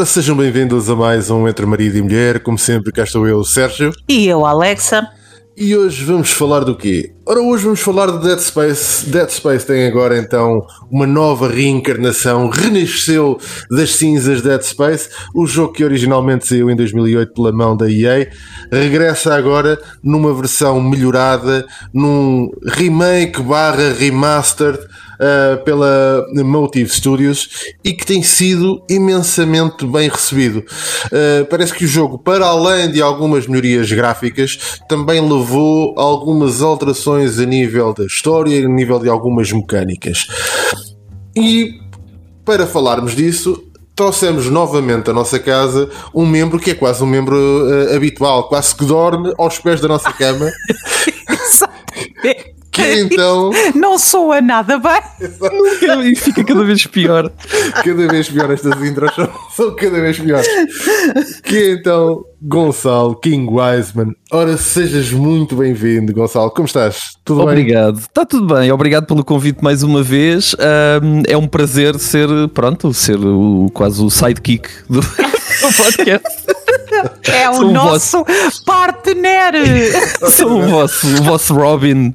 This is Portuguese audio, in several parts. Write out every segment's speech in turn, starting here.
Ora, sejam bem-vindos a mais um Entre Marido e Mulher. Como sempre, cá estou eu, Sérgio. E eu, Alexa. E hoje vamos falar do quê? Ora, hoje vamos falar de Dead Space. Dead Space tem agora então uma nova reencarnação, renasceu das cinzas de Dead Space. O jogo que originalmente saiu em 2008 pela mão da EA regressa agora numa versão melhorada, num remake barra remastered uh, pela Motive Studios e que tem sido imensamente bem recebido. Uh, parece que o jogo, para além de algumas melhorias gráficas, também levou algumas alterações a nível da história e a nível de algumas mecânicas. E para falarmos disso, trouxemos novamente à nossa casa um membro que é quase um membro uh, habitual, quase que dorme aos pés da nossa cama. Que então. Não soa nada bem. e fica cada vez pior. Cada vez pior estas intros são cada vez piores. Que então, Gonçalo King Wiseman. Ora, sejas muito bem-vindo, Gonçalo. Como estás? Tudo Obrigado. bem? Obrigado. Está tudo bem. Obrigado pelo convite mais uma vez. Um, é um prazer ser, pronto, ser o, quase o sidekick do, do podcast. É o Sou nosso vosso... partner! Sou o vosso, o vosso Robin.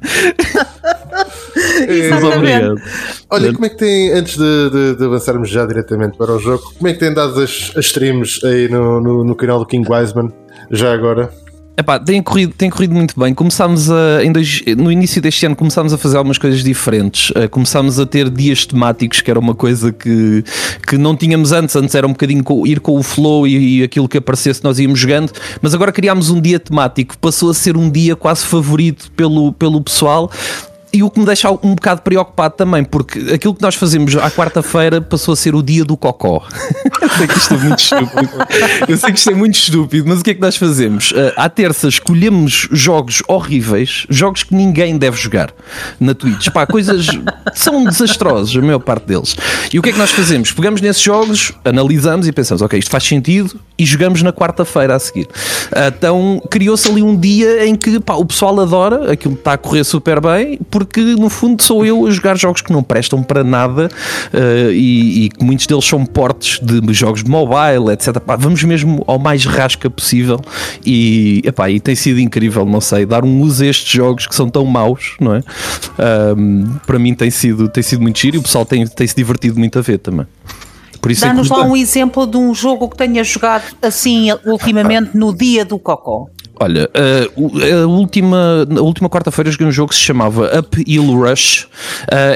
obrigado. Olha, como é que tem, antes de, de, de, avançarmos já diretamente para o jogo, como é que tem dado as, as streams aí no, no, no canal do King Wiseman, já agora? Epá, tem corrido, tem corrido muito bem. Começámos a, em dois, no início deste ano começámos a fazer algumas coisas diferentes. Uh, começámos a ter dias temáticos, que era uma coisa que, que não tínhamos antes. Antes era um bocadinho com, ir com o flow e, e, aquilo que aparecesse nós íamos jogando. Mas agora criámos um dia temático. Passou a ser um dia quase favorito pelo, pelo pessoal e o que me deixa um bocado preocupado também, porque aquilo que nós fazemos à quarta-feira passou a ser o dia do cocó. Eu sei que isto é muito estúpido. Eu sei que isto é muito estúpido, mas o que é que nós fazemos? Uh, à terça escolhemos jogos horríveis, jogos que ninguém deve jogar na Twitch. Pá, coisas são desastrosos, a maior parte deles. E o que é que nós fazemos? Pegamos nesses jogos, analisamos e pensamos, ok, isto faz sentido e jogamos na quarta-feira a seguir. Uh, então criou-se ali um dia em que pá, o pessoal adora, aquilo está a correr super bem, porque porque no fundo sou eu a jogar jogos que não prestam para nada uh, e, que muitos deles são portes de jogos de mobile, etc. Pá, vamos mesmo ao mais rasca possível e, epá, e tem sido incrível, não sei, dar um uso a estes jogos que são tão maus, não é? Um, para mim tem sido, tem sido muito giro e o pessoal tem, tem se divertido muito a ver também. Dá-nos é lá um exemplo de um jogo que tenha jogado assim ultimamente no dia do Cocó. Olha, uh, a última, a última quarta-feira joguei um jogo que se chamava Up Hill Rush. Uh,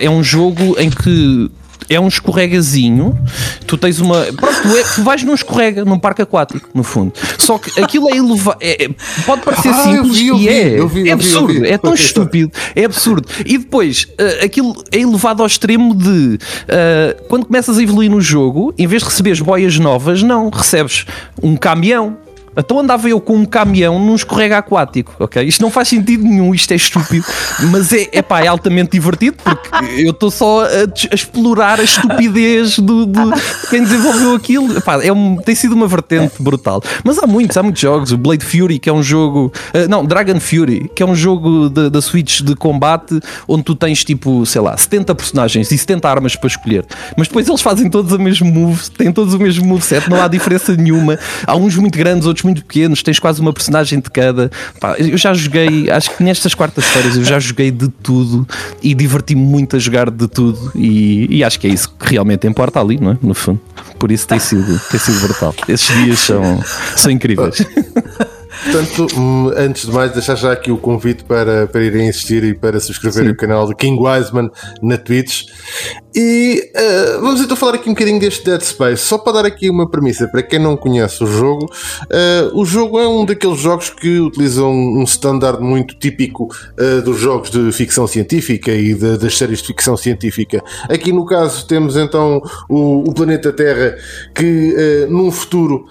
é um jogo em que é um escorregazinho. Tu tens uma. Pronto, tu, é, tu vais num escorrega, num parque aquático, no fundo. Só que aquilo é elevado. É, é, pode parecer ah, simples vi, e é. Vi, é absurdo. é tão estúpido. É absurdo. E depois, uh, aquilo é elevado ao extremo de. Uh, quando começas a evoluir no jogo, em vez de receberes boias novas, não. Recebes um caminhão então andava eu com um caminhão num escorrega aquático, ok? Isto não faz sentido nenhum, isto é estúpido, mas é, é pá, é altamente divertido porque eu estou só a, a, explorar a estupidez do, quem desenvolveu aquilo. Epá, é um, tem sido uma vertente brutal. Mas há muitos, há muitos jogos. O Blade Fury, que é um jogo. Uh, não, Dragon Fury, que é um jogo da Switch de combate onde tu tens tipo, sei lá, 70 personagens e 70 armas para escolher. Mas depois eles fazem todos o mesmo move, têm todos o mesmo moveset, não há diferença nenhuma. Há uns muito grandes, outros muito pequenos, tens quase uma personagem de cada. Pá, eu já joguei, acho que nestas quartas-feiras eu já joguei de tudo e diverti-me muito a jogar de tudo e, e, acho que é isso que realmente importa ali, não é? No fundo. Por isso tem sido, tem sido brutal. Esses dias são, são incríveis. Portanto, hum, antes de mais, deixar já aqui o convite para, para irem assistir e para subscrever o canal do King Wiseman na Twitch. E uh, vamos então falar aqui um bocadinho deste Dead Space. Só para dar aqui uma premissa para quem não conhece o jogo, uh, o jogo é um daqueles jogos que utilizam um standard muito típico uh, dos jogos de ficção científica e de, das séries de ficção científica. Aqui no caso temos então o, o planeta Terra que num futuro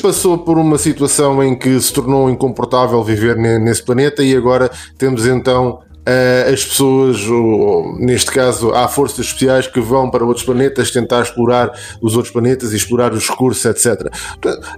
passou por uma situação em que se tornou incomportável viver nesse planeta e agora temos então uh, as pessoas, ou, neste caso, há forças especiais que vão para outros planetas tentar explorar os outros planetas e explorar os recursos, etc.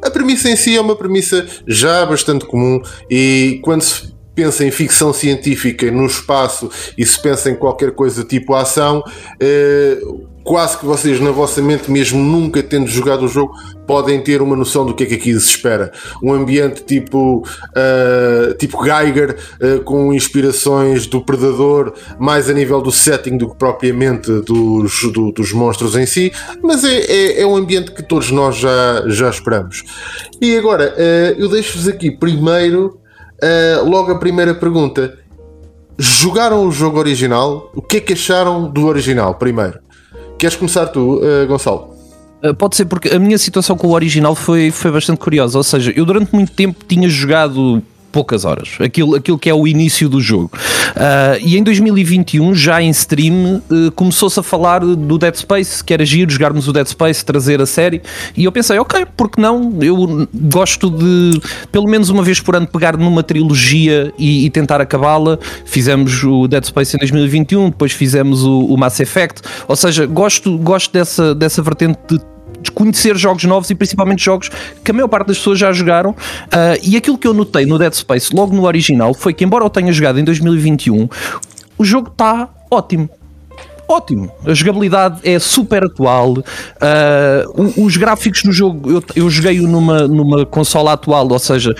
A premissa em si é uma premissa já bastante comum e quando se pensa em ficção científica no espaço e se pensa em qualquer coisa tipo ação, uh, quase que vocês na vossa mente, mesmo nunca tendo jogado o jogo, podem ter uma noção do que é que aqui se espera. Um ambiente tipo, uh, tipo Geiger, uh, com inspirações do Predador, mais a nível do setting do que propriamente dos, do, dos monstros em si, mas é, é, é, um ambiente que todos nós já, já esperamos. E agora, uh, eu deixo-vos aqui primeiro, logo a primeira pergunta. Jogaram o jogo original? O que é que acharam do original, primeiro? Queres começar tu, uh, Gonçalo? Uh, pode ser porque a minha situação com o original foi, foi bastante curiosa. Ou seja, eu durante muito tempo tinha jogado poucas horas, aquilo, aquilo que é o início do jogo. Uh, e em 2021, já em stream, uh, começou-se a falar do Dead Space, que era giro jogarmos o Dead Space, trazer a série, e eu pensei, ok, porque não? Eu gosto de, pelo menos uma vez por ano, pegar numa trilogia e, e tentar acabá-la. Fizemos o Dead Space em 2021, depois fizemos o, o Mass Effect, ou seja, gosto, gosto dessa, dessa vertente de de conhecer jogos novos e principalmente jogos que a maior parte das pessoas já jogaram. Uh, e aquilo que eu notei no Dead Space, logo no original, foi que, embora eu tenha jogado em 2021, o jogo está ótimo ótimo. A jogabilidade é super atual. Uh, os gráficos no jogo, eu, eu joguei-o numa, numa consola atual, ou seja,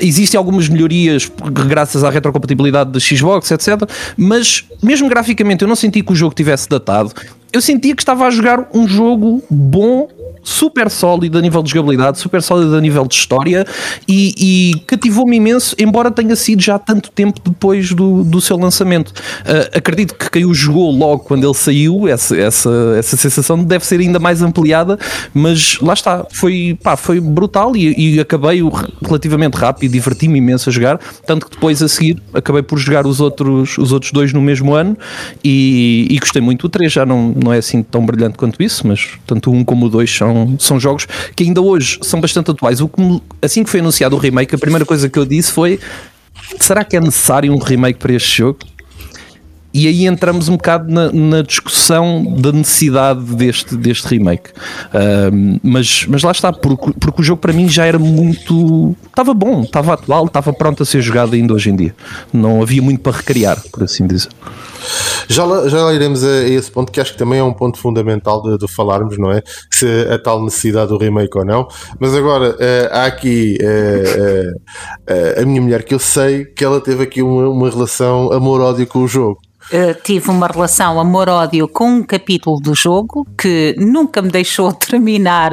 existem algumas melhorias graças à retrocompatibilidade da Xbox, etc. Mas, mesmo graficamente, eu não senti que o jogo tivesse datado eu sentia que estava a jogar um jogo bom super sólido a nível de jogabilidade, super sólido a nível de história e, e cativou-me imenso, embora tenha sido já tanto tempo depois do, do seu lançamento. Uh, acredito que quem o jogou logo quando ele saiu, essa, essa, essa sensação deve ser ainda mais ampliada, mas lá está, foi, pá, foi brutal e, e acabei relativamente rápido, diverti-me imenso a jogar, tanto que depois a seguir acabei por jogar os outros, os outros dois no mesmo ano e, e gostei muito. O 3 já não, não é assim tão brilhante quanto isso, mas tanto o 1 como o 2 são são, jogos que ainda hoje são bastante atuais. O que, assim que foi anunciado o remake, a primeira coisa que eu disse foi: será que é necessário um remake para este jogo? E aí entramos um bocado na, na discussão da necessidade deste, deste remake. Uh, mas, mas lá está, porque, porque o jogo para mim já era muito. Estava bom, estava atual, estava pronto a ser jogado ainda hoje em dia. Não havia muito para recriar, por assim dizer. Já lá, já lá iremos a, esse ponto, que acho que também é um ponto fundamental de, de falarmos, não é? Se a tal necessidade do remake ou não. Mas agora, uh, há aqui uh, uh, a minha mulher, que eu sei que ela teve aqui uma, uma relação amor-ódio com o jogo. Uh, tive uma relação amor-ódio com um capítulo do jogo que nunca me deixou terminar,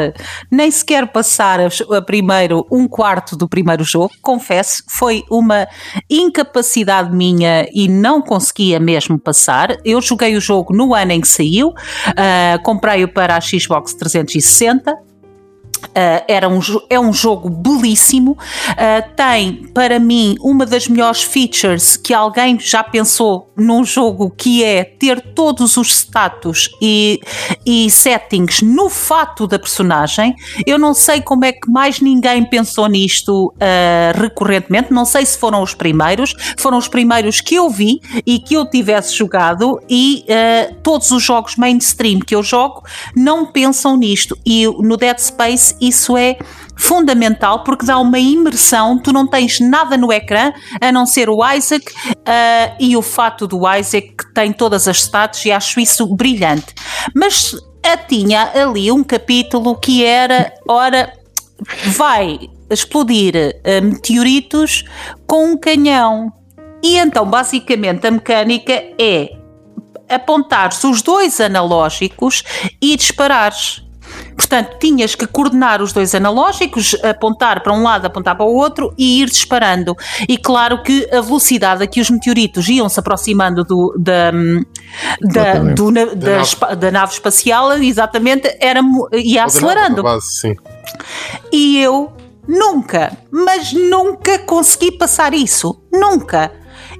nem sequer passar a, a, primeiro um quarto do primeiro jogo. Confesso, foi uma incapacidade minha e não conseguia mesmo passar. Eu joguei o jogo no ano em que saiu, uh, comprei-o para a Xbox 360 Uh, era um, é um jogo belíssimo, uh, tem para mim uma das melhores features que alguém já pensou num jogo que é ter todos os status e, e settings no fato da personagem. Eu não sei como é que mais ninguém pensou nisto uh, recorrentemente, não sei se foram os primeiros, foram os primeiros que eu vi e que eu tivesse jogado, e todos os jogos mainstream que eu jogo não pensam nisto. E no Dead Space isso é fundamental porque dá uma imersão. Tu não tens nada no ecrã a não ser o Isaac uh, e o fato do Isaac que tem todas as stats e acho isso brilhante. Mas tinha ali um capítulo que era: ora, vai explodir uh, meteoritos com um canhão. E então, basicamente, a mecânica é apontar-se os dois analógicos e disparares. Portanto, tinhas que coordenar os dois analógicos, apontar para um lado, apontar para o outro e ir disparando. E claro que a velocidade a que os meteoritos iam se aproximando do, da, da, do, da, da, nave. da, nave. espacial, exatamente, era, ia acelerando. Base, e eu nunca, mas nunca consegui passar isso. Nunca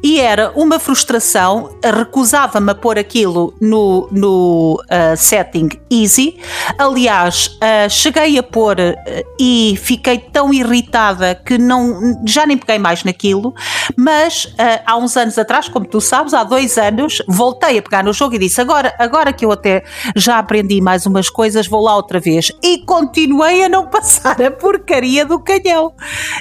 e era uma frustração, recusava-me a pôr aquilo no, no uh, setting easy. Aliás, uh, cheguei a pôr uh, e fiquei tão irritada que não, já nem peguei mais naquilo, mas há uns anos atrás, como tu sabes, há dois anos, voltei a pegar no jogo e disse: agora, agora que eu até já aprendi mais umas coisas, vou lá outra vez. E continuei a não passar a porcaria do canhão.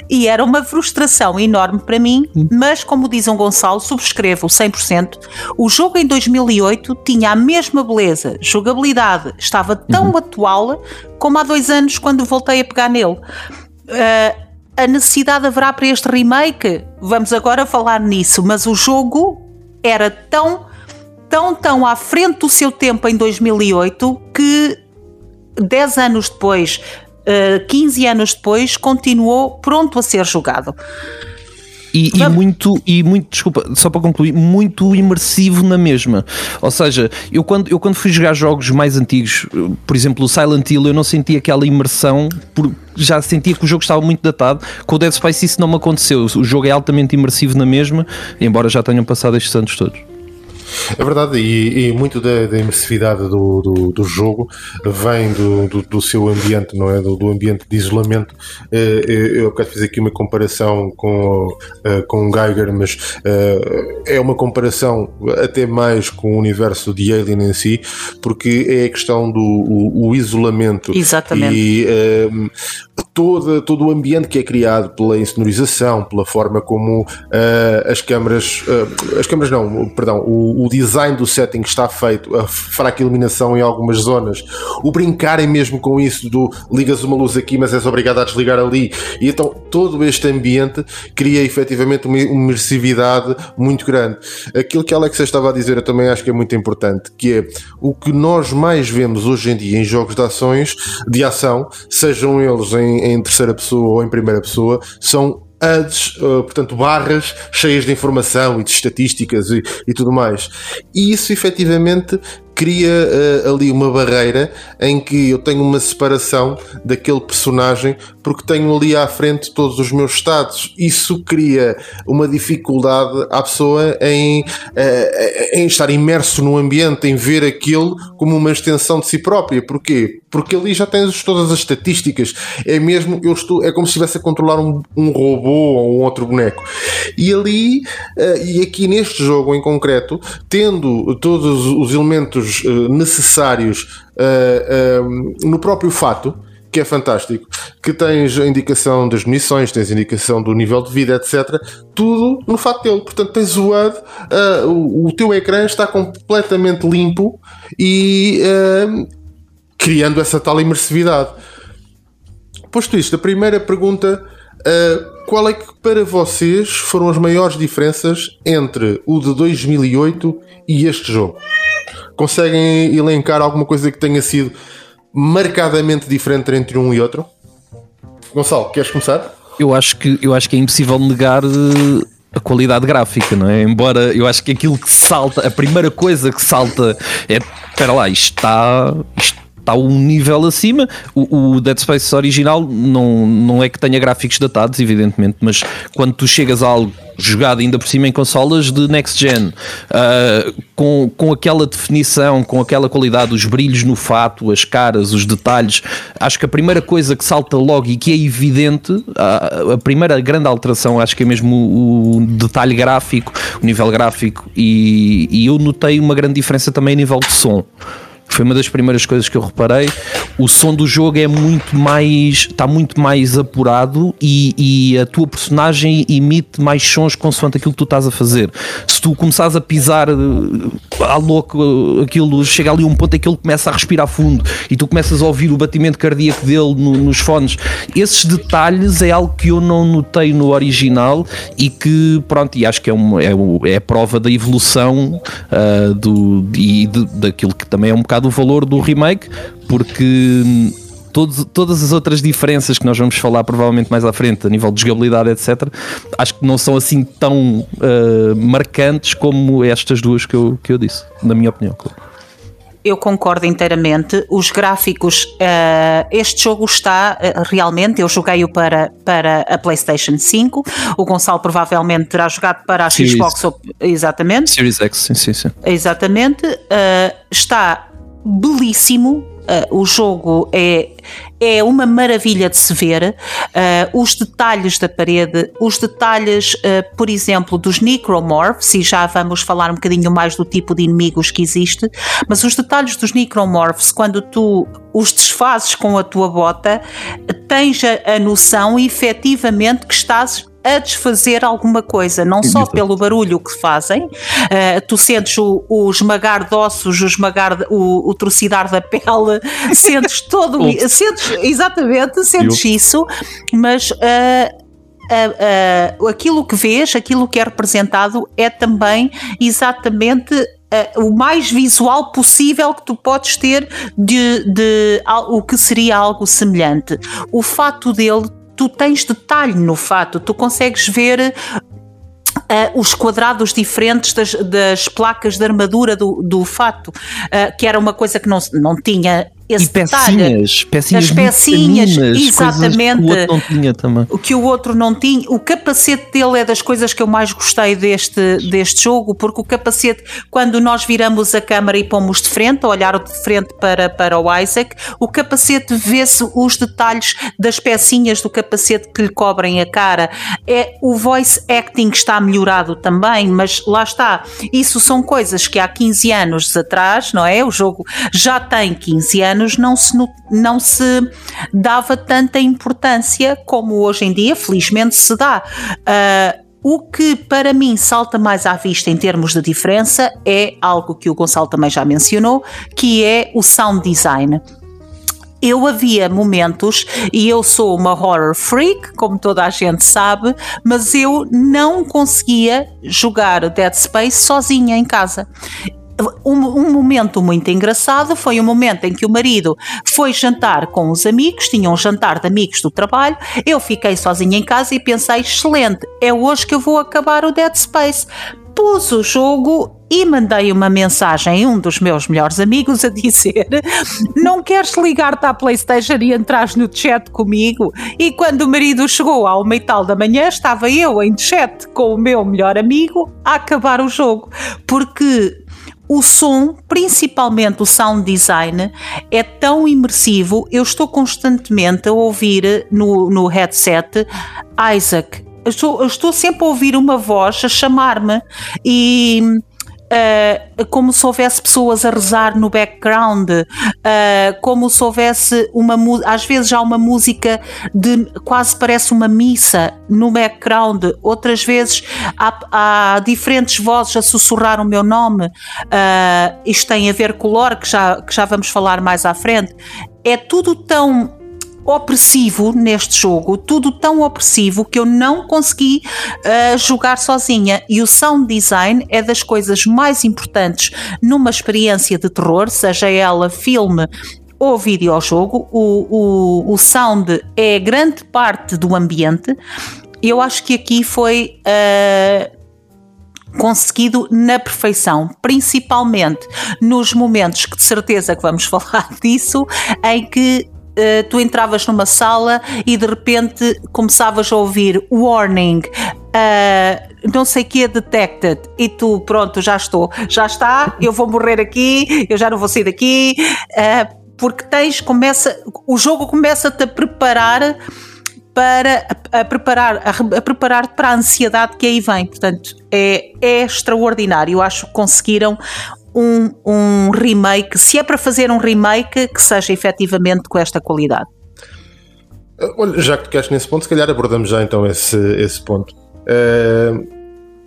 E era uma frustração enorme para mim, mas como diz um Gonçalo, subscrevo 100%. O jogo em 2008 tinha a mesma beleza, jogabilidade, estava tão uhum. atual como há dois anos quando voltei a pegar nele. Uh, a necessidade haverá para este remake? Vamos agora falar nisso, mas o jogo era tão, tão, tão à frente do seu tempo em 2008 que 10 anos depois, 15 eh, anos depois, continuou pronto a ser jogado. E, e, muito, e muito, desculpa, só para concluir, muito imersivo na mesma. Ou seja, eu quando, eu quando fui jogar jogos mais antigos, por exemplo, o Silent Hill, eu não senti aquela imersão, por, já sentia que o jogo estava muito datado. Com o Dead Space isso não me aconteceu. O jogo é altamente imersivo na mesma, embora já tenham passado estes anos todos. É verdade, e, e muito da, da imersividade do, do, do, jogo vem do, do, do, seu ambiente, não é? Do, do ambiente de isolamento. Eh, eh, eu quero fazer aqui uma comparação com, eh, com o Geiger, mas é uma comparação até mais com o universo de Alien em si, porque é a questão do o, o isolamento. Exatamente. E todo, todo o ambiente que é criado pela insonorização, pela forma como uh, as câmaras, uh, as câmaras não, perdão, o, o, design do setting está feito, a fraca iluminação em algumas zonas, o brincarem mesmo com isso do ligas uma luz aqui, mas és obrigado a desligar ali, e então todo este ambiente cria efetivamente uma imersividade muito grande. Aquilo que a Alexa estava a dizer eu também acho que é muito importante, que é o que nós mais vemos hoje em dia em jogos de ações, de ação, sejam eles em em, em terceira pessoa ou em primeira pessoa são ads, uh, portanto, barras cheias de informação e de estatísticas e, e tudo mais. E isso efetivamente cria uh, ali uma barreira em que eu tenho uma separação daquele personagem porque tenho ali à frente todos os meus estados. Isso cria uma dificuldade à pessoa em, uh, em estar imerso no ambiente, em ver aquilo como uma extensão de si própria. Porquê? Porque ali já tens todas as estatísticas. É mesmo, eu estou, é como se estivesse a controlar um, um robô ou um outro boneco. E ali, uh, e aqui neste jogo em concreto, tendo todos os elementos uh, necessários uh, no próprio fato, que é fantástico, que tens a indicação das munições, tens a indicação do nível de vida, etc. Tudo no fato dele. Portanto, tens o uh, o, o, teu ecrã está completamente limpo e criando essa tal imersividade. Posto isto, a primeira pergunta. Uh, qual é que para vocês foram as maiores diferenças entre o de 2008 e este jogo? Conseguem elencar alguma coisa que tenha sido marcadamente diferente entre um e outro? Gonçalo, queres começar? Eu acho que, eu acho que é impossível negar eh, a qualidade gráfica, não é? Embora eu acho que aquilo que salta, a primeira coisa que salta é, espera lá, isto está, isto está um nível acima. O, o, Dead Space original não, não é que tenha gráficos datados, evidentemente, mas quando tu chegas a algo jogado ainda por cima em consolas de next gen, uh, com, com aquela definição, com aquela qualidade, os brilhos no fato, as caras, os detalhes, acho que a primeira coisa que salta logo e que é evidente, a, a primeira grande alteração, acho que é mesmo o, o detalhe gráfico, o nível gráfico, e, e eu notei uma grande diferença também a nível de som. Foi uma das primeiras coisas que eu reparei. O som do jogo é muito mais. está muito mais apurado e, e, a tua personagem emite mais sons consoante aquilo que tu estás a fazer. Se tu começares a pisar à louco, aquilo chega ali um ponto em que ele começa a respirar fundo e tu começas a ouvir o batimento cardíaco dele no, nos fones. Esses detalhes é algo que eu não notei no original e que, pronto, e acho que é, é, é a prova da evolução uh, do, e de, daquilo que também é um bocado o valor do remake, porque todos, todas as outras diferenças que nós vamos falar provavelmente mais à frente, a nível de jogabilidade, etc., acho que não são assim tão uh, marcantes como estas duas que eu, que eu disse, na minha opinião. Eu concordo inteiramente. Os gráficos, uh, este jogo está uh, realmente. Eu joguei-o para, para a PlayStation 5. O Gonçalo provavelmente terá jogado para a Series. Xbox. Exatamente. Series X, sim, sim, sim. Exatamente. Uh, está belíssimo. Uh, o jogo é, é uma maravilha de se ver. Uh, os detalhes da parede, os detalhes, uh, por exemplo, dos Necromorphs, e já vamos falar um bocadinho mais do tipo de inimigos que existe, mas os detalhes dos Necromorphs, quando tu os desfazes com a tua bota, tens a, a noção efetivamente que estás a desfazer alguma coisa, não só pelo barulho que fazem, uh, tu sentes o, o, esmagar de ossos, o esmagar, o, o trucidar da pele, sentes todo, sentes, exatamente, sentes isso, mas. Uh, Uh, uh, aquilo que vês, aquilo que é representado é também exatamente Uh, o mais visual possível que tu podes ter de, de, o que seria algo semelhante. O fato dele, tu tens detalhe no fato, tu consegues ver Uh, os quadrados diferentes das, das, placas de armadura do, do fato, uh, que era uma coisa que não, não tinha esse e pecinhas, pecinhas, as pecinhas, exatamente, que o outro não tinha também. O que o outro não tinha. O capacete dele é das coisas que eu mais gostei deste, deste jogo, porque o capacete, quando nós viramos a câmera e pomos de frente, a olhar de frente para, para o Isaac, o capacete vê-se os detalhes das pecinhas do capacete que lhe cobrem a cara. É o voice acting está melhorado também, mas lá está. Isso são coisas que há 15 anos atrás, não é? O jogo já tem 15 anos anos não se, não se dava tanta importância como hoje em dia, felizmente se dá. Uh, o que para mim salta mais à vista em termos de diferença é algo que o Gonçalo também já mencionou, que é o sound design. Eu havia momentos, e eu sou uma horror freak, como toda a gente sabe, mas eu não conseguia jogar Dead Space sozinha em casa um, um, momento muito engraçado foi o momento em que o marido foi jantar com os amigos, tinha um jantar de amigos do trabalho, eu fiquei sozinha em casa e pensei, excelente, é hoje que eu vou acabar o Dead Space. Pus o jogo e mandei uma mensagem a um dos meus melhores amigos a dizer: Não queres ligar-te à PlayStation e entrar no chat comigo? E quando o marido chegou ao meio tal da manhã, estava eu em chat com o meu melhor amigo a acabar o jogo. Porque o som, principalmente o sound design, é tão imersivo. Eu estou constantemente a ouvir no, no headset Isaac. Eu estou, eu estou sempre a ouvir uma voz a chamar-me e Uh, como se houvesse pessoas a rezar no background, uh, como se houvesse uma às vezes há uma música de quase parece uma missa no background, outras vezes há, há diferentes vozes a sussurrar o meu nome. Uh, isto tem a ver com o lore que já, que já vamos falar mais à frente. É tudo tão opressivo neste jogo, tudo tão opressivo que eu não consegui uh, jogar sozinha. E o sound design é das coisas mais importantes numa experiência de terror, seja ela filme ou videojogo. O, o, o sound é grande parte do ambiente. Eu acho que aqui foi. Uh, conseguido na perfeição, principalmente nos momentos que de certeza que vamos falar disso, em que uh, tu entravas numa sala e de repente começavas a ouvir warning. Uh, não sei que é detected. E tu pronto já estou. Já está eu vou morrer aqui eu já não vou sair daqui. Uh, porque tens começa o jogo começa-te a preparar para a, a preparar a, a preparar para a ansiedade que aí vem. Portanto é, é extraordinário. Acho que conseguiram um, um remake, se é para fazer um remake, que seja efetivamente com esta qualidade. Olha, já que tocaste nesse ponto, se calhar abordamos já então esse, esse ponto. Uh,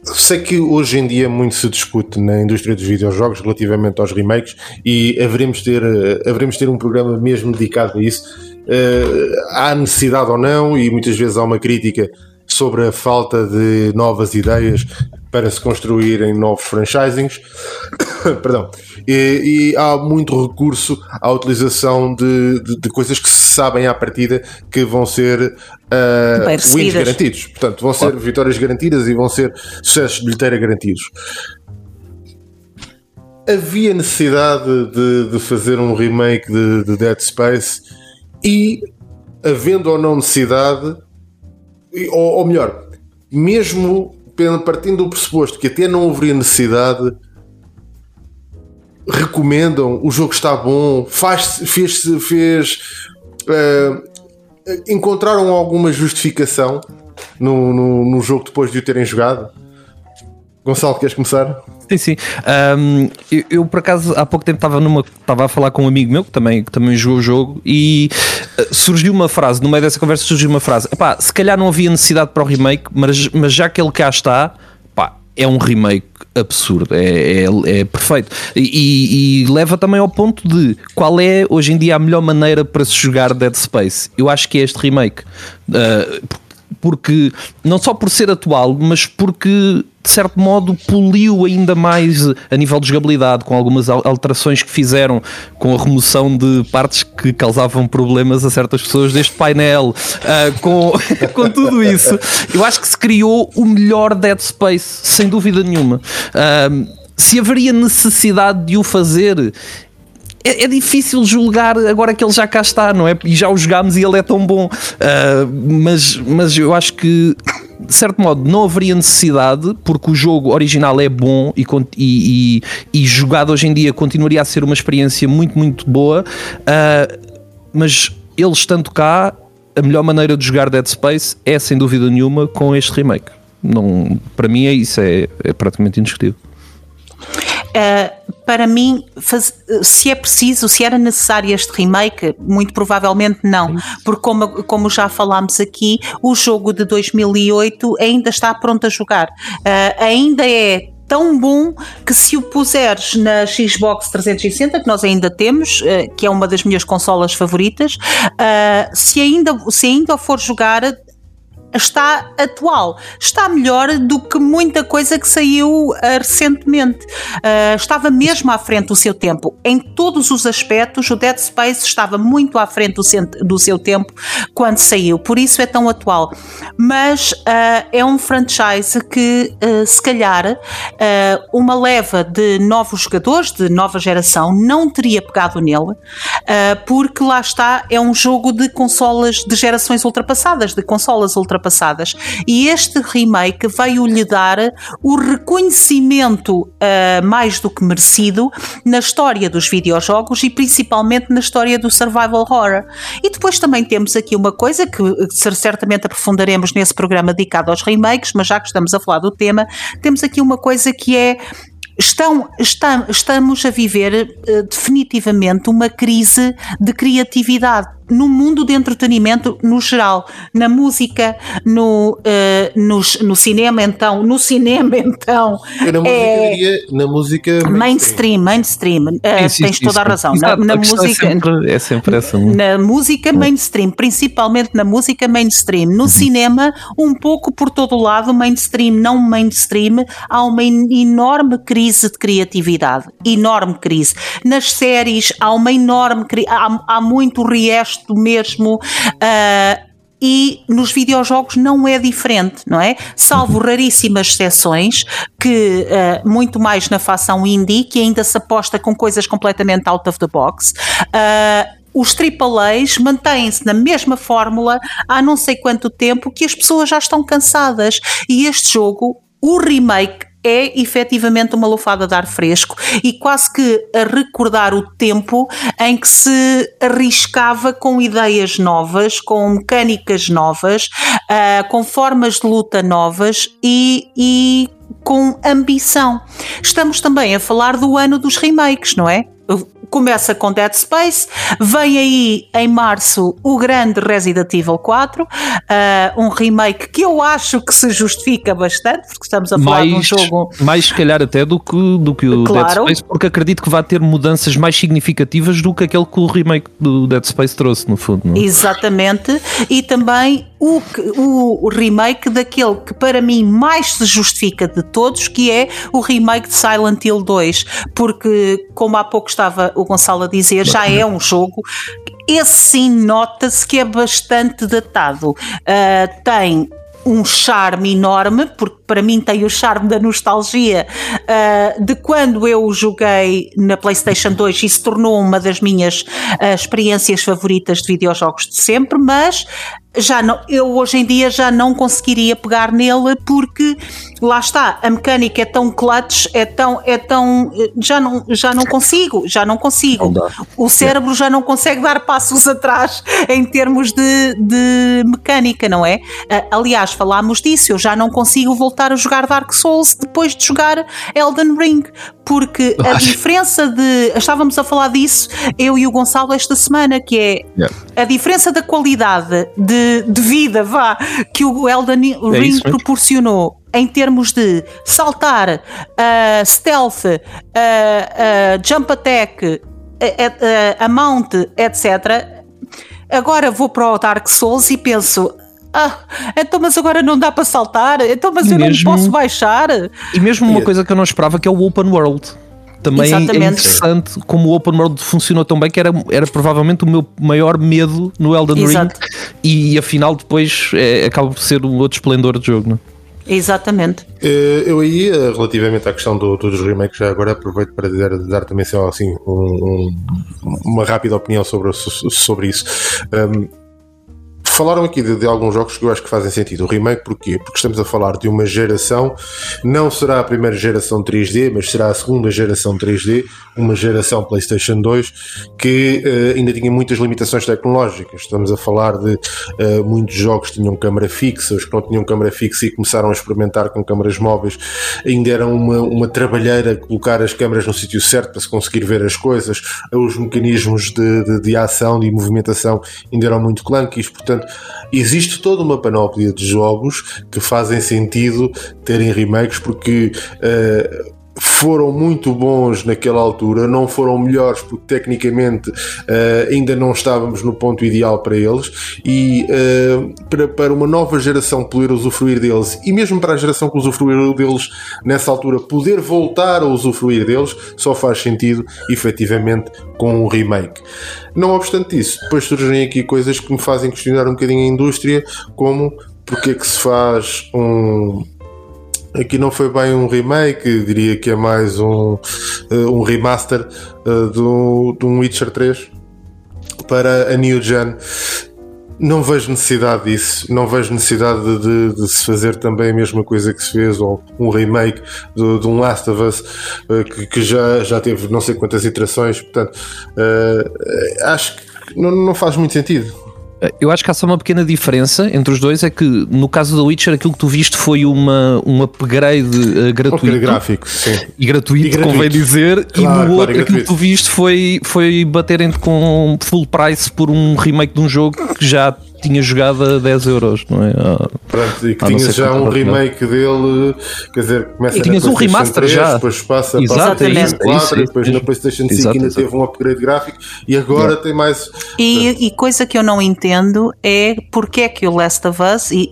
sei que hoje em dia muito se discute na indústria dos videojogos relativamente aos remakes e haveremos ter, haveremos ter um programa mesmo dedicado a isso. Uh, há necessidade ou não, e muitas vezes há uma crítica sobre a falta de novas ideias para se construírem novos franchisings. Perdão. E, e, há muito recurso à utilização de, de, de, coisas que se sabem à partida que vão ser uh, wins garantidos. Portanto, vão ser vitórias garantidas e vão ser sucessos de bilheteira garantidos. Havia necessidade de, de fazer um remake de, de Dead Space e, havendo ou não necessidade, ou, ou melhor, mesmo partindo do pressuposto que até não haveria necessidade, recomendam, o jogo está bom, faz, fez, fez uh, encontraram alguma justificação no, no, no, jogo depois de o terem jogado? Gonçalo, queres começar? Sim, sim. Um, eu, eu, por acaso há pouco tempo estava numa estava a falar com um amigo meu que também, que também jogou o jogo e uh, surgiu uma frase, no meio dessa conversa surgiu uma frase, pá, se calhar não havia necessidade para o remake, mas, mas já que ele cá está, pá, é um remake absurdo, é, é, é perfeito. E, e, leva também ao ponto de qual é hoje em dia a melhor maneira para se jogar Dead Space. Eu acho que é este remake. Uh, porque não só por ser atual, mas porque de certo modo poliu ainda mais a nível de jogabilidade, com algumas alterações que fizeram com a remoção de partes que causavam problemas a certas pessoas deste painel, uh, com, com tudo isso. Eu acho que se criou o melhor Dead Space, sem dúvida nenhuma. Uh, se haveria necessidade de o fazer, é, é, difícil julgar agora que ele já cá está, não é? E já o jogámos e ele é tão bom. Uh, mas, mas eu acho que, de certo modo, não haveria necessidade, porque o jogo original é bom e, e, e, e jogado hoje em dia continuaria a ser uma experiência muito, muito boa. Uh, mas ele estando cá, a melhor maneira de jogar Dead Space é, sem dúvida nenhuma, com este remake. Não, para mim é isso, é, é praticamente indiscutível. Uh, para mim, faz, se é preciso, se era necessário este remake, muito provavelmente não, porque como, como já falámos aqui, o jogo de 2008 ainda está pronto a jogar, uh, ainda é tão bom que se o puseres na Xbox 360, que nós ainda temos, que é uma das minhas consolas favoritas, se ainda, se ainda for jogar, está atual, está melhor do que muita coisa que saiu uh, recentemente. Uh, estava mesmo à frente do seu tempo. Em todos os aspectos, o Dead Space estava muito à frente do, do seu tempo quando saiu, por isso é tão atual. Mas uh, é um franchise que, se calhar, uma leva de novos jogadores, de nova geração, não teria pegado nele, porque lá está, é um jogo de consolas de gerações ultrapassadas, de consolas ultrapassadas ultrapassadas. E este remake veio-lhe dar o reconhecimento uh, mais do que merecido na história dos videojogos e principalmente na história do survival horror. E depois também temos aqui uma coisa que certamente aprofundaremos nesse programa dedicado aos remakes, mas já que estamos a falar do tema, temos aqui uma coisa que é Estão, estamos a viver uh, definitivamente uma crise de criatividade no mundo de entretenimento no geral, na música, no, uh, no, no, cinema, então, no cinema, então. Na música, é, diria, na música mainstream, mainstream, mainstream. Uh, isso, tens isso, toda a razão. na, na a música, é sempre, é sempre essa. Na música mainstream, principalmente na música mainstream. No uhum. cinema, um pouco por todo o lado, mainstream, não mainstream, há uma enorme crise de criatividade. Enorme crise. Nas séries, há uma enorme há, há muito resto gosto mesmo. Uh, e nos videojogos não é diferente, não é? Salvo uhum. raríssimas exceções, que uh, muito mais na facção indie, que ainda se aposta com coisas completamente out of the box. Uh, os AAAs mantêm-se na mesma fórmula há não sei quanto tempo que as pessoas já estão cansadas. E este jogo, o remake é efetivamente uma lufada de ar fresco e quase que a recordar o tempo em que se arriscava com ideias novas, com mecânicas novas, uh, com formas de luta novas e, e com ambição. Estamos também a falar do ano dos remakes, não é? Começa com Dead Space, vem aí em março o grande Resident Evil 4, uh, um remake que eu acho que se justifica bastante, porque estamos a falar mais, de um jogo. Mais se calhar até do que, do que o claro. Dead Space, porque acredito que vai ter mudanças mais significativas do que aquele que o remake do Dead Space trouxe, no fundo. Não? É? Exatamente, e também o, o, remake daquele que para mim mais se justifica de todos, que é o remake de Silent Hill 2, porque como há pouco estava o Gonçalo a dizer, já é um jogo. Esse sim nota-se que é bastante datado. Uh, tem um charme enorme, porque para mim tem o charme da nostalgia. Uh, de quando eu joguei na PlayStation 2 e se tornou uma das minhas uh, experiências favoritas de videojogos de sempre, mas já não, eu hoje em dia já não conseguiria pegar nele porque lá está, a mecânica é tão clutch, é tão, é tão, já não, já não consigo, já não consigo. Não o cérebro já não consegue dar passos atrás em termos de, de mecânica, não é? Aliás, falámos disso, eu já não consigo voltar a jogar Dark Souls depois de jogar Elden Ring, porque a diferença de, estávamos a falar disso, eu e o Gonçalo esta semana, que é a diferença da qualidade de, de vida, vá, que o Elden é Ring proporcionou em termos de saltar, uh, stealth, uh, uh, jump attack, a mount, etc. Agora vou para o Dark Souls e penso. Ah, então, mas agora não dá para saltar, então, mas eu mesmo, não posso baixar. E mesmo uma coisa que eu não esperava que é o Open World também é Exatamente. é interessante como o Open World funcionou tão bem que era, era provavelmente o meu maior medo no Elden Exato. Ring e, e afinal depois é, acaba por ser um outro esplendor de jogo, não é? Exatamente. Eh, eu aí, eh, relativamente à questão do, dos remakes, já agora aproveito para dar, dar também só assim um, um, uma rápida opinião sobre, sobre isso. Um, falaram aqui de, de, alguns jogos que eu acho que fazem sentido. O remake, porquê? Porque estamos a falar de uma geração, não será a primeira geração 3D, mas será a segunda geração 3D, uma geração PlayStation 2 que uh, ainda tinha muitas limitações tecnológicas. Estamos a falar de uh, muitos jogos que tinham câmara fixa, os que não tinham câmara fixa e começaram a experimentar com câmaras móveis, ainda era uma, uma trabalheira colocar as câmaras no sítio certo para se conseguir ver as coisas, os mecanismos de, de, de ação, de movimentação ainda eram muito clunkies, portanto existe toda uma panóplia de jogos que fazem sentido terem remakes porque uh, foram muito bons naquela altura, não foram melhores porque tecnicamente uh, ainda não estávamos no ponto ideal para eles e uh, para, para uma nova geração poder usufruir deles e mesmo para a geração que usufruiu deles nessa altura poder voltar a usufruir deles só faz sentido efetivamente com um remake. Não obstante isso, depois surgem aqui coisas que me fazem questionar um bocadinho a indústria, como porque é que se faz um Aqui não foi bem um remake, diria que é mais um, uh, um remaster uh, do, de um Witcher 3 para a New Gen. Não vejo necessidade disso, não vejo necessidade de, de, se fazer também a mesma coisa que se fez, ou um remake de, de um Last of Us uh, que, que, já, já teve não sei quantas iterações, portanto, acho que não, não faz muito sentido. Eu acho que há só uma pequena diferença entre os dois, é que no caso da Witcher aquilo que tu viste foi uma, um upgrade uh, gratuito. Um gráfico, sim. E gratuito, e gratuito. convém dizer, claro, e no claro, outro aquilo que tu viste foi, foi baterem com full price por um remake de um jogo que já tinha jogado a 10 euros, não é? Ah, Pronto, e que tinha já um remake dele, quer dizer, começa e tinhas um remaster 3, já. depois passa Exato, para a PlayStation 4, depois na PlayStation 5 exato, ainda exato. teve um upgrade gráfico e agora tem mais. E, e, coisa que eu não entendo é porque é que o Last of Us, e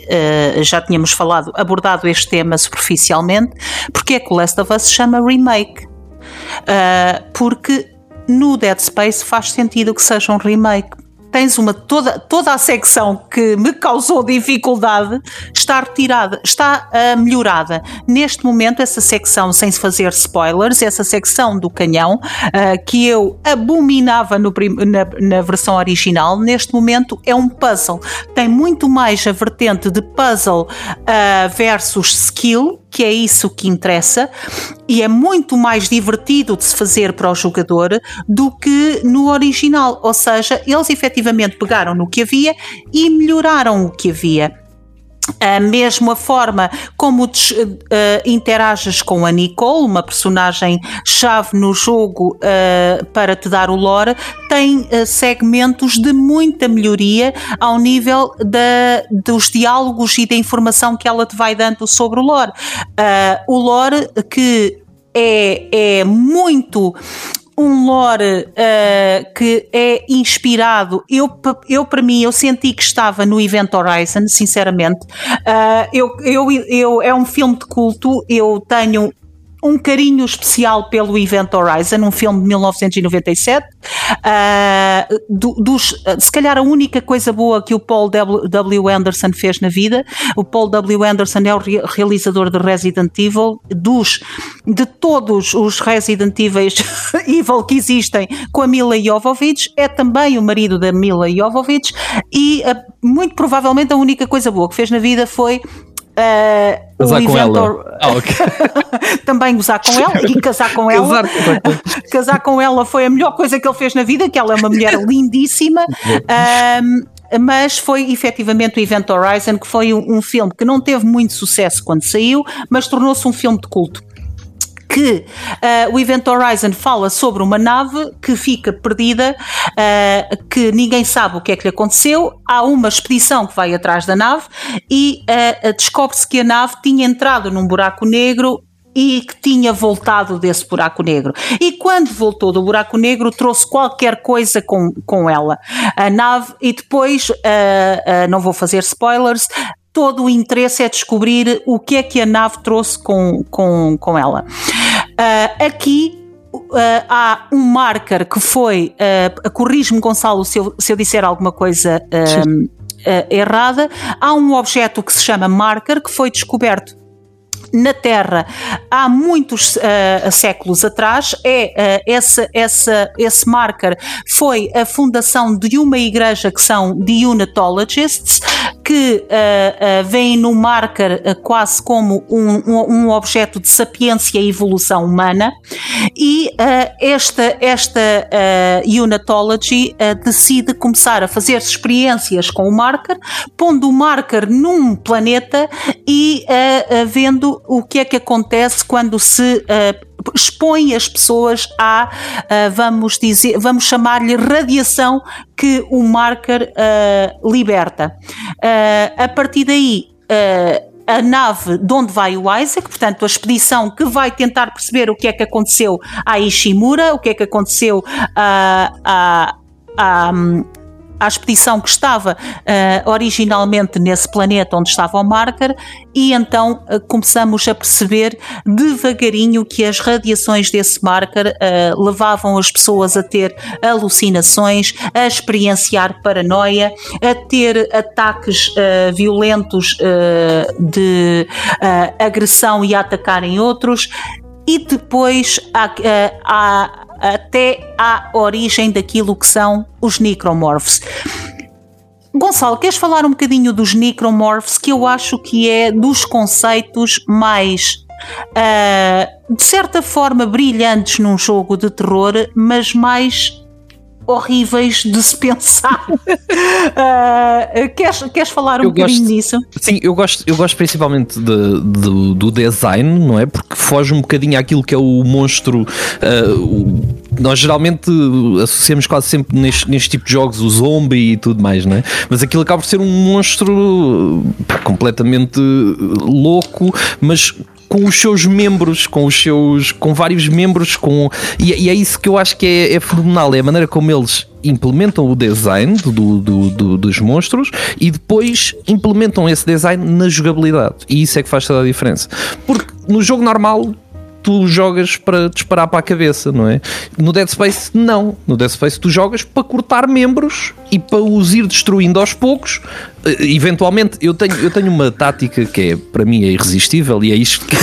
uh, já tínhamos falado, abordado este tema superficialmente, porque é que o Last of Us se chama remake? Uh, porque no Dead Space faz sentido que seja um remake tens uma toda, toda a secção que me causou dificuldade está retirada, está uh, melhorada. Neste momento, essa secção, sem se fazer spoilers, essa secção do canhão, uh, que eu abominava no, na, na, versão original, neste momento é um puzzle. Tem muito mais a vertente de puzzle uh, versus skill, que é isso que interessa, e é muito mais divertido de se fazer para o jogador do que no original. Ou seja, eles efetivamente pegaram no que havia e melhoraram o que havia a mesma forma como uh, interages com a Nicole, uma personagem chave no jogo uh, para te dar o lore, tem uh, segmentos de muita melhoria ao nível da, dos diálogos e da informação que ela te vai dando sobre o lore. o lore que é, é muito um lore uh, que é inspirado. Eu, eu, para mim, eu senti que estava no Event Horizon, sinceramente. Uh, eu, eu, eu, é um filme de culto, eu tenho um carinho especial pelo Event Horizon, um filme de 1997. Uh, do, dos, se calhar a única coisa boa que o Paul W. Anderson fez na vida. O Paul W. Anderson é o re realizador de Resident Evil. Dos, de todos os Resident Evil, Evil que existem com a Mila Jovovich, é também o marido da Mila Jovovich e uh, muito provavelmente a única coisa boa que fez na vida foi Uh, casar com ela. Ah, okay. também gozar com ela e casar com ela. casar com ela foi a melhor coisa que ele fez na vida, que ela é uma mulher lindíssima. Um, mas foi efetivamente o Event Horizon, que foi um, um filme que não teve muito sucesso quando saiu, mas tornou-se um filme de culto que uh, o Event Horizon fala sobre uma nave que fica perdida, uh, que ninguém sabe o que é que lhe aconteceu. Há uma expedição que vai atrás da nave e uh, descobre-se que a nave tinha entrado num buraco negro e que tinha voltado desse buraco negro. E quando voltou do buraco negro, trouxe qualquer coisa com, com ela. A nave, e depois, não vou fazer spoilers, todo o interesse é descobrir o que é que a nave trouxe com, com, com ela. Uh, aqui Uh, há um marker que foi, uh, corrige-me Gonçalo se eu, se eu disser alguma coisa uh, errada, há um objeto que se chama marker que foi descoberto na Terra há muitos uh, séculos atrás. É uh, esse, esse, esse marker foi a fundação de uma igreja que são de Unitologists, que uh, veem no marker quase como um, um, um, objeto de sapiência e evolução humana. E esta, esta Unitology decide começar a fazer experiências com o marker, pondo o marker num planeta e vendo o que é que acontece quando se uh, expõe as pessoas a, uh, vamos dizer, vamos chamar-lhe radiação que o marker uh, liberta. a partir daí, a nave de onde vai o Isaac, portanto, a expedição que vai tentar perceber o que é que aconteceu a Ishimura, o que é que aconteceu a, à expedição que estava uh, originalmente nesse planeta onde estava o marker e então uh, começamos a perceber devagarinho que as radiações desse marker uh, levavam as pessoas a ter alucinações, a experienciar paranoia, a ter ataques violentos de agressão e a atacarem outros e depois há, há até à origem daquilo que são os necromorphs. Gonçalo, queres falar um bocadinho dos necromorphs, que eu acho que é dos conceitos mais, uh, de certa forma, brilhantes num jogo de terror, mas mais horríveis de se pensar. uh, queres, queres falar um eu bocadinho gosto, disso? Sim, eu gosto, eu gosto principalmente de, de, do design, não é? Porque foge um bocadinho àquilo que é o monstro. Uh, o, nós geralmente associamos quase sempre neste, neste tipo de jogos o zombie e tudo mais, não é? Mas aquilo acaba por ser um monstro pá, completamente louco, mas com os seus membros, com os seus, com vários membros, com e, e é isso que eu acho que é, é, fenomenal, é a maneira como eles implementam o design do, do, do, dos monstros e depois implementam esse design na jogabilidade e isso é que faz toda a diferença. Porque no jogo normal tu jogas para disparar para a cabeça, não é? No Dead Space, não. No Dead Space, tu jogas para cortar membros e para os ir destruindo aos poucos. Eh, eventualmente, eu tenho, eu tenho uma tática que é, para mim é irresistível e é isto que,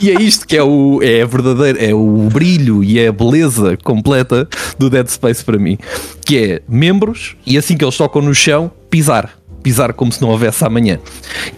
e é, isto que é, o, é a verdadeira, é o brilho e é a beleza completa do Dead Space para mim. Que é membros e assim que eles tocam no chão, pisar pisar como se não houvesse amanhã.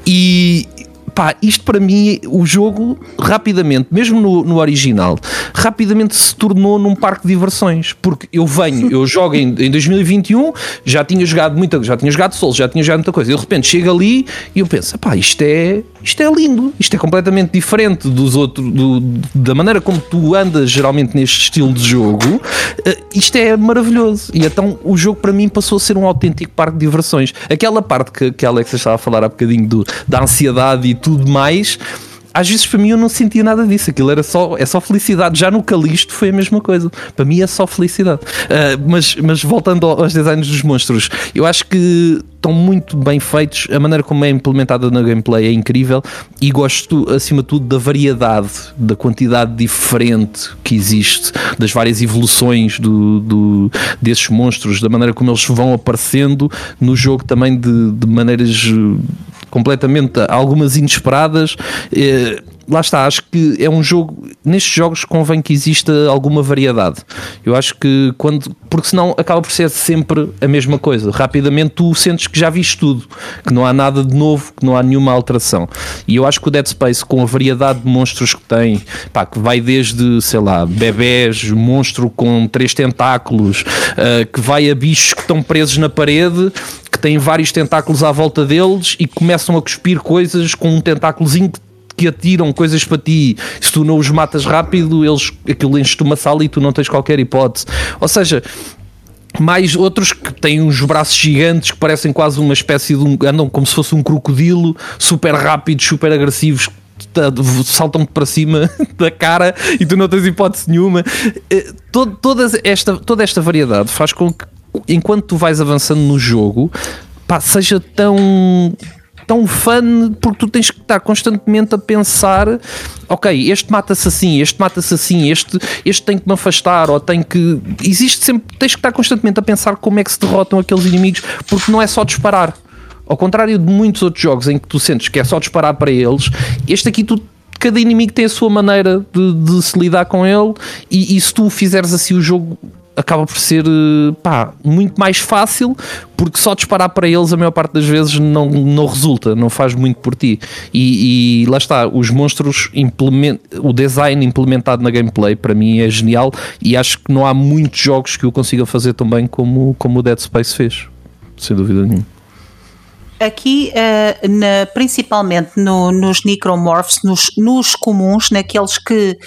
E, pá, isto para mim, o jogo, rapidamente, mesmo no, no original, rapidamente se tornou num parque de diversões. Porque eu venho, eu jogo em, em 2021, já tinha jogado muita já tinha jogado Souls, já tinha jogado muita coisa. E de repente chego ali e eu penso, pá, isto é, isto é lindo, isto é completamente diferente dos outros, do, da maneira como tu andas geralmente neste estilo de jogo. Uh, isto é maravilhoso. E então o jogo para mim passou a ser um autêntico parque de diversões. Aquela parte que, que a Alexa estava a falar há bocadinho do, da ansiedade e tudo mais às vezes para mim eu não sentia nada disso, aquilo era só, é só felicidade. Já no Calisto foi a mesma coisa, para mim é só felicidade. Uh, mas, mas voltando aos designs dos monstros, eu acho que estão muito bem feitos, a maneira como é implementada na gameplay é incrível e gosto, acima de tudo, da variedade, da quantidade diferente que existe, das várias evoluções do, do desses monstros, da maneira como eles vão aparecendo no jogo também de, de maneiras eh, completamente algumas inesperadas. Eh, lá está, acho que é um jogo. Nestes jogos convém que exista alguma variedade. Eu acho que quando. Porque senão acaba por ser sempre a mesma coisa. Rapidamente tu sentes que já viste tudo, que não há nada de novo, que não há nenhuma alteração. E eu acho que o Dead Space, com a variedade de monstros que tem, pá, que vai desde, sei lá, bebés, monstro com três tentáculos, uh, que vai a bichos que estão presos na parede que têm vários tentáculos à volta deles e começam a cuspir coisas com um tentáculozinho que que atiram coisas para ti, se tu não os matas rápido, eles aquilo enche-te uma sala e tu não tens qualquer hipótese. Ou seja, mais outros que têm uns braços gigantes que parecem quase uma espécie de um, andam como se fosse um crocodilo, super rápidos, super agressivos, saltam-te para cima da cara e tu não tens hipótese nenhuma. Eh, toda, esta, toda esta variedade faz com que, enquanto tu vais avançando no jogo, pá, seja tão tão fun porque tu tens que estar constantemente a pensar ok, este mata-se assim, este mata-se assim, este, este tem que me afastar ou tem que. Existe sempre, tens que estar constantemente a pensar como é que se derrotam aqueles inimigos porque não é só disparar. Ao contrário de muitos outros jogos em que tu sentes que é só disparar para eles, este aqui tu cada inimigo tem a sua maneira de, de se lidar com ele e, e, se tu fizeres assim o jogo acaba por ser eh, pá, muito mais fácil porque só disparar para eles a maior parte das vezes não, não resulta, não faz muito por ti. E, e lá está, os monstros implement, o design implementado na gameplay para mim é genial e acho que não há muitos jogos que o consigam fazer tão bem como, como o Dead Space fez, sem dúvida nenhuma. Aqui, uh, na, principalmente no, nos necromorphs, nos, nos, comuns, naqueles que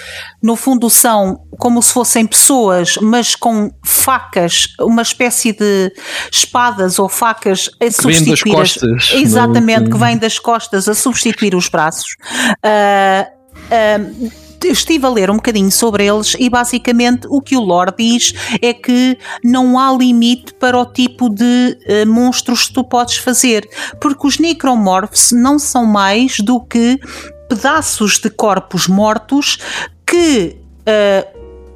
no fundo são como se fossem pessoas, mas com facas, uma espécie de espadas ou facas a que substituir. Vem das costas, exatamente, não? que vêm das costas a substituir os braços. Uh, uh, estive a ler um bocadinho sobre eles e basicamente o que o lore diz é que não há limite para o tipo de uh, monstros que tu podes fazer, porque os necromorphs não são mais do que pedaços de corpos mortos que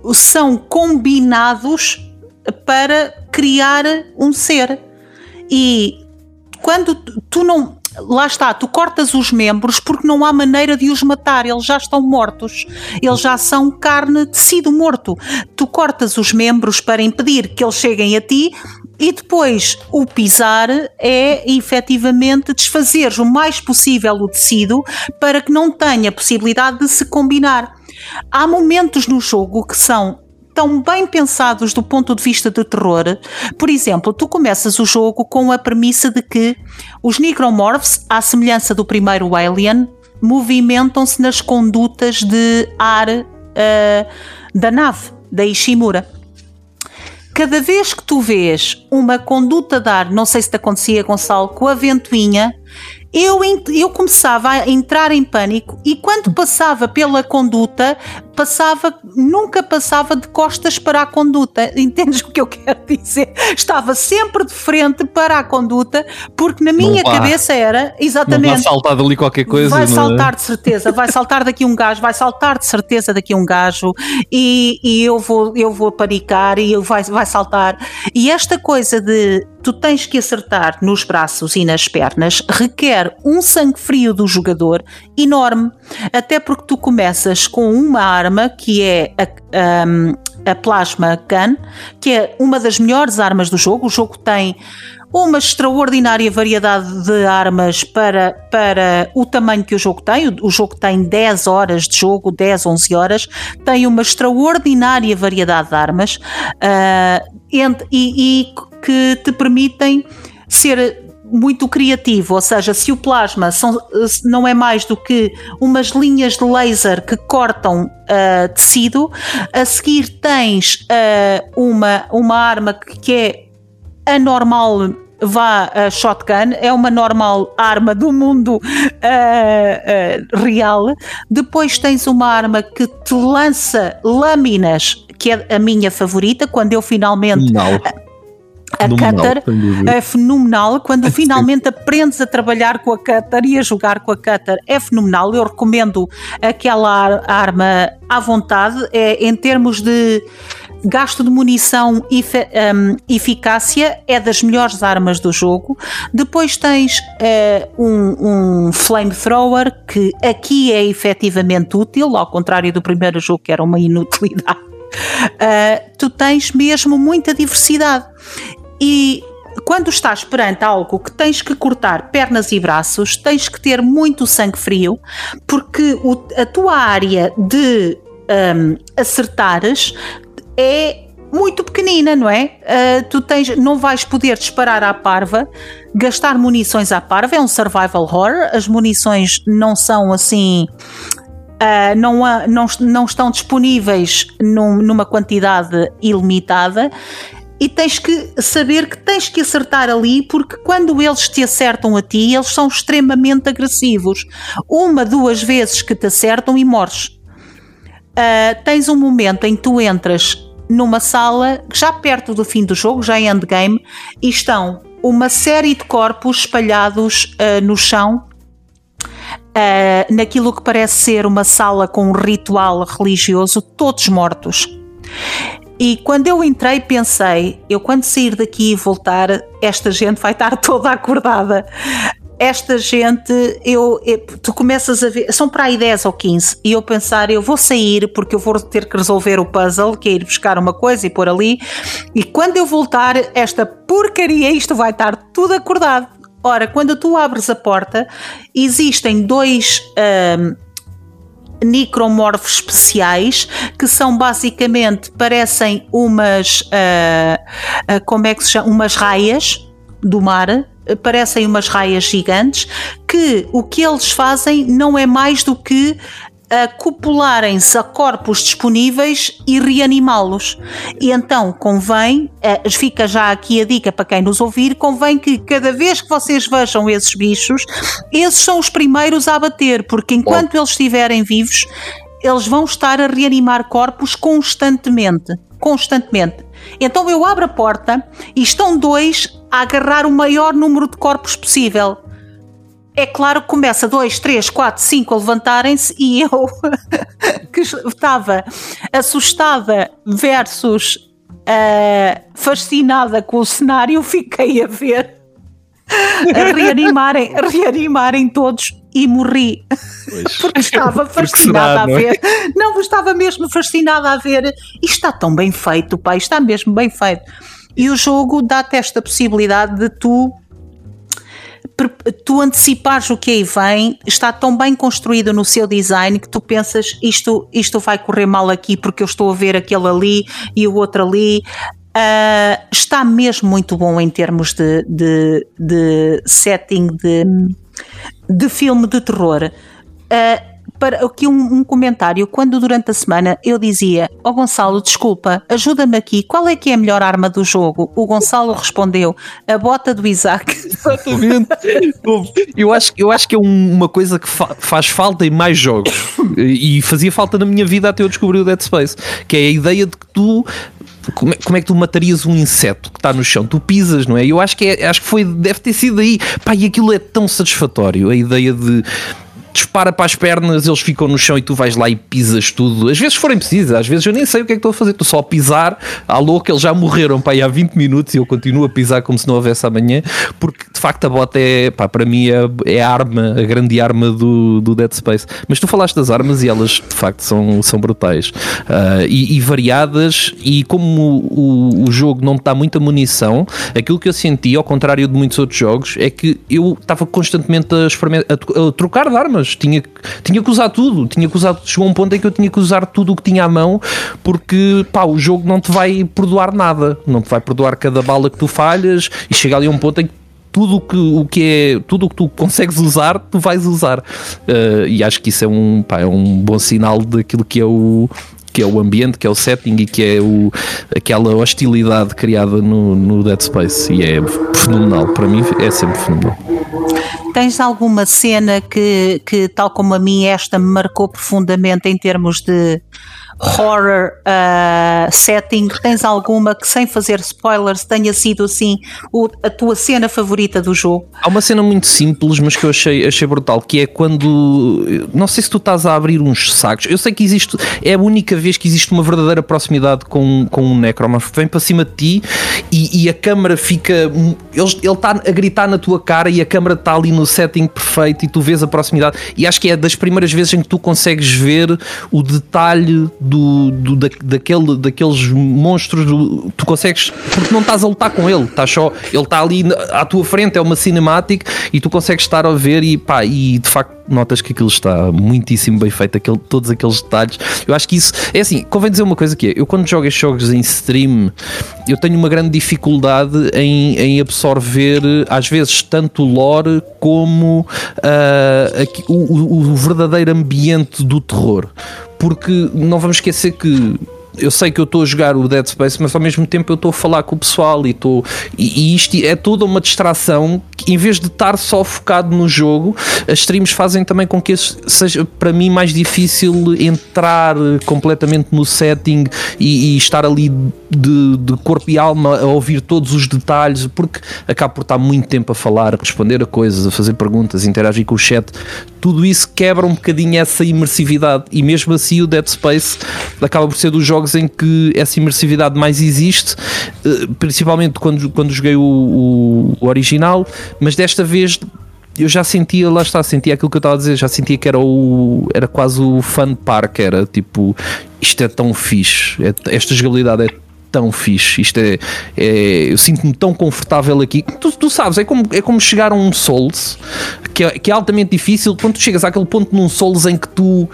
uh, são combinados para criar um ser. E quando tu não lá está, tu cortas os membros porque não há maneira de os matar, eles já estão mortos, eles já são carne, tecido morto. Tu cortas os membros para impedir que eles cheguem a ti e depois o pisar é efetivamente desfazer o mais possível o tecido para que não tenha possibilidade de se combinar. Há momentos no jogo que são tão bem pensados do ponto de vista do terror. Por exemplo, tu começas o jogo com a premissa de que os necromorphs, à semelhança do primeiro Alien, movimentam-se nas condutas de ar uh, da nave, da Ishimura. Cada vez que tu vês uma conduta de ar, não sei se te acontecia, Gonçalo, com a ventoinha, eu, eu começava a entrar em pânico e quando passava pela conduta, passava, nunca passava de costas para a conduta. Entendes o que eu quero dizer? Estava sempre de frente para a conduta, porque na minha cabeça era exatamente. Vai saltar dali qualquer coisa. Vai é? saltar de certeza, vai saltar daqui um gajo, vai saltar de certeza daqui um gajo e, e eu vou eu vou panicar e ele vai, vai saltar. E esta coisa de tu tens que acertar nos braços e nas pernas requer um sangue frio do jogador enorme, até porque tu começas com uma arma que é a, um, a Plasma Gun, que é uma das melhores armas do jogo. O jogo tem uma extraordinária variedade de armas para, para o tamanho que o jogo tem. O, o, jogo tem 10 horas de jogo, 10, 11 horas, tem uma extraordinária variedade de armas uh, e, e que te permitem ser muito criativo, ou seja, se o plasma são, não é mais do que umas linhas de laser que cortam uh, tecido, a seguir tens uh, uma, uma arma que é anormal vá a shotgun, é uma normal arma do mundo uh, uh, real. Depois tens uma arma que te lança lâminas, que é a minha favorita, quando eu finalmente. Não a cutter é fenomenal. Quando finalmente aprendes a trabalhar com a cutter e a jogar com a cutter, é fenomenal. Eu recomendo aquela arma à vontade. É, em termos de gasto de munição e um, eficácia, é das melhores armas do jogo. Depois tens uh, um, um flamethrower que aqui é efetivamente útil, ao contrário do primeiro jogo que era uma inutilidade. Uh, tu tens mesmo muita diversidade e quando estás perante algo que tens que cortar pernas e braços, tens que ter muito sangue frio, porque o, a tua área de um, acertares é muito pequenina, não é? Uh, tu tens, não vais poder disparar à parva, gastar munições à parva, é um survival horror, as munições não são assim. Uh, não, não, não estão disponíveis num, numa quantidade ilimitada e tens que saber que tens que acertar ali, porque quando eles te acertam a ti, eles são extremamente agressivos. Uma, duas vezes que te acertam e morres. Uh, tens um momento em que tu entras numa sala já perto do fim do jogo, já em endgame, e estão uma série de corpos espalhados uh, no chão. Uh, naquilo que parece ser uma sala com um ritual religioso, todos mortos. E quando eu entrei, pensei: eu, quando sair daqui e voltar, esta gente vai estar toda acordada. Esta gente, eu, eu, tu começas a ver, são para aí 10 ou 15, e eu pensar, eu vou sair porque eu vou ter que resolver o puzzle, que é ir buscar uma coisa e pôr ali, e quando eu voltar, esta porcaria, isto vai estar tudo acordado. Ora, quando tu abres a porta, existem dois hum, necromorfos especiais que são basicamente parecem umas uh, uh, como é que se chama? Umas raias do mar parecem umas raias gigantes que o que eles fazem não é mais do que acoplarem-se a corpos disponíveis e reanimá-los. E então convém, eh, fica já aqui a dica para quem nos ouvir, convém que cada vez que vocês vejam esses bichos, esses são os primeiros a bater, porque enquanto oh. eles estiverem vivos, eles vão estar a reanimar corpos constantemente. Constantemente. Então eu abro a porta e estão dois a agarrar o maior número de corpos possível é claro que começa dois, três, quatro, cinco a levantarem-se e eu que estava assustada versus uh, fascinada com o cenário, fiquei a ver a reanimarem, a reanimarem todos e morri pois. porque estava fascinada será, a ver. Não, é? não, estava mesmo fascinada a ver. Isto está tão bem feito, pai, está mesmo bem feito. E o jogo dá-te esta possibilidade de tu tu antecipares o que aí vem, está tão bem construído no seu design que tu pensas isto, isto vai correr mal aqui porque eu estou a ver aquele ali e o outro ali. Uh, está mesmo muito bom em termos de, de, de setting de, de filme de terror. Uh, para aqui um, um, comentário. Quando durante a semana eu dizia: Ó oh, Gonçalo, desculpa, ajuda-me aqui, qual é que é a melhor arma do jogo? O Gonçalo respondeu: a bota do Isaac. Exatamente. eu, acho, eu acho que é uma coisa que fa faz falta em mais jogos e fazia falta na minha vida até eu descobrir o Dead Space, que é a ideia de que tu como é, como é, que tu matarias um inseto que está no chão? Tu pisas, não é? Eu acho que, é, acho que foi, deve ter sido aí. Pá, e aquilo é tão satisfatório, a ideia de dispara para as pernas, eles ficam no chão e tu vais lá e pisas tudo. Às vezes forem precisas, às vezes eu nem sei o que é que estou a fazer, estou só a pisar à louca, eles já morreram para há 20 minutos e eu continuo a pisar como se não houvesse amanhã, porque de facto a bota é, pá, para mim é, é a arma, a grande arma do, do Dead Space. Mas tu falaste das armas e elas de facto são, são brutais uh, e, e, variadas. E como o, o jogo não está muita munição, aquilo que eu senti, ao contrário de muitos outros jogos, é que eu estava constantemente a, a, a trocar de armas tinha, tinha que usar tudo, tinha que usar, chegou um ponto em que eu tinha que usar tudo o que tinha à mão, porque pá, o jogo não te vai perdoar nada, não te vai perdoar cada bala que tu falhas e chega ali um ponto em que tudo que, o que é tudo o que tu consegues usar, tu vais usar. Uh, e acho que isso é um, pá, é um bom sinal daquilo que é o que é o ambiente, que é o setting e que é o, aquela hostilidade criada no, no Dead Space. E é fenomenal, para mim é sempre fenomenal. Tens alguma cena que, que, tal como a mim, esta me marcou profundamente em termos de horror uh, setting, tens alguma que, sem fazer spoilers, tenha sido assim o, a tua cena favorita do jogo? Há uma cena muito simples, mas que eu achei, achei brutal, que é quando. Não sei se tu estás a abrir uns sacos. Eu sei que existe. É a única vez que existe uma verdadeira proximidade com, com um necromorph. Vem para cima de ti e, e a câmera fica. Ele está a gritar na tua cara e a câmera está ali no setting perfeito e tu vês a proximidade. E acho que é das primeiras vezes em que tu consegues ver o detalhe do, do da, daquele, daqueles monstros. Do, tu consegues. Porque não estás a lutar com ele, estás só. Ele está ali à tua frente, é uma cinemática e tu consegues estar a ver e pá, e de facto notas que aquilo está muitíssimo bem feito, aquele, todos aqueles detalhes. Eu acho que isso é assim, convém dizer uma coisa que é, eu quando jogo estes jogos em stream, eu tenho uma grande dificuldade em, em absorver, às vezes, tanto o lore como uh, aqui, o, o verdadeiro ambiente do terror. Porque não vamos esquecer que eu sei que eu estou a jogar o Dead Space, mas ao mesmo tempo eu estou a falar com o pessoal e estou. E, e isto é toda uma distração que, em vez de estar só focado no jogo, as streams fazem também com que seja para mim mais difícil entrar completamente no setting e, e estar ali de, de, corpo e alma a ouvir todos os detalhes, porque acabo por estar muito tempo a falar, a responder a coisas, a fazer perguntas, a interagir com o chat. Tudo isso quebra um bocadinho essa imersividade. E mesmo assim o Dead Space acaba por ser dos jogos em que essa imersividade mais existe, eh, principalmente quando, quando joguei o, o, o original, mas desta vez eu já sentia, lá está, sentia aquilo que eu estava a dizer, já sentia que era o era quase o fun park, era tipo, isto é tão fixe, é, esta jogabilidade é tão fixe, isto é, é eu sinto-me tão confortável aqui, tu, tu, sabes, é como, é como chegar a um Souls, que é, que é altamente difícil, quando tu chegas àquele ponto num Souls em que tu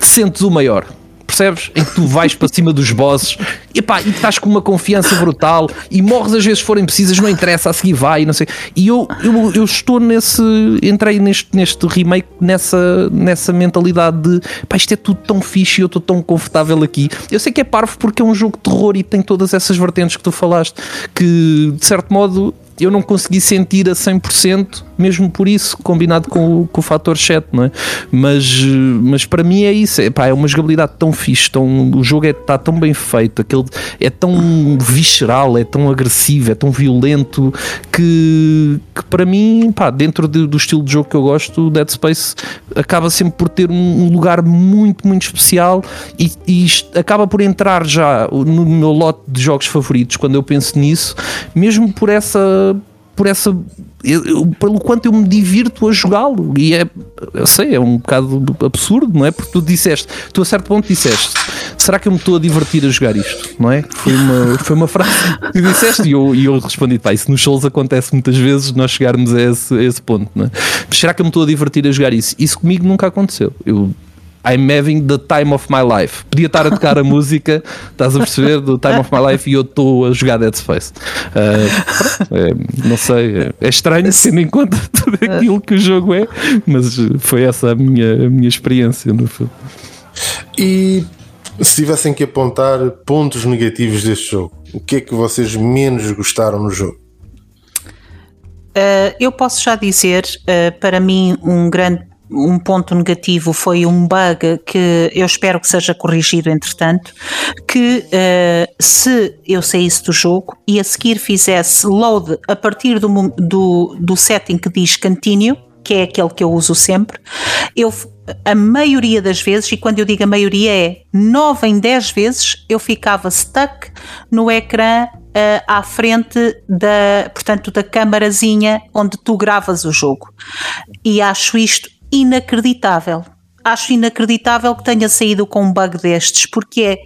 te sentes o maior, percebes? Em que tu vais para cima dos bosses e, pá, e estás com uma confiança brutal e morres às vezes forem precisas, não interessa, a seguir vai não sei. E eu, eu, eu estou nesse. Entrei neste, neste remake nessa, nessa mentalidade de pá, isto é tudo tão fixe e eu estou tão confortável aqui. Eu sei que é parvo porque é um jogo de terror e tem todas essas vertentes que tu falaste que de certo modo eu não consegui sentir a 100%, mesmo por isso, combinado com o, com o fator 7, não é? Mas, mas para mim é isso, é, pá, é uma jogabilidade tão fixe, tão, o jogo está é, tão bem feito, aquele, é tão visceral, é tão agressivo, é tão violento que, que para mim, pá, dentro de, do estilo de jogo que eu gosto, Dead Space acaba sempre por ter um, um lugar muito, muito especial e, e acaba por entrar já no meu lote de jogos favoritos quando eu penso nisso, mesmo por essa por essa eu, pelo quanto eu me divirto a jogá-lo. E é eu sei é um bocado absurdo não é? Porque tu disseste tu a certo ponto disseste será que eu me estou a divertir a jogar isto? Não é? Foi uma foi uma frase que disseste e eu, e eu respondi pá, isso nos shows acontece muitas vezes nós chegarmos a esse, a esse ponto não é? será que eu me estou a divertir a jogar isso? Isso comigo nunca aconteceu. Eu I'm having the time of my life. Podia estar a tocar a música, estás a perceber, do time of my life e eu estou a jogar Dead Space. Uh, é, não sei, é, estranho tendo em conta tudo aquilo que o jogo é, mas foi essa a minha, a minha experiência no filme. E se tivessem que apontar pontos negativos deste jogo, o que é que vocês menos gostaram no jogo? Uh, eu posso já dizer, uh, para mim, um grande um ponto negativo foi um bug que eu espero que seja corrigido entretanto, que uh, se eu saísse do jogo e a seguir fizesse load a partir do, do, do setting que diz continue, que é aquele que eu uso sempre, eu a maioria das vezes, e quando eu digo a maioria é 9 em 10 vezes, eu ficava stuck no ecrã uh, à frente da, portanto, da câmarazinha onde tu gravas o jogo. E acho isto inacreditável. Acho inacreditável que tenha saído com um bug destes, porque é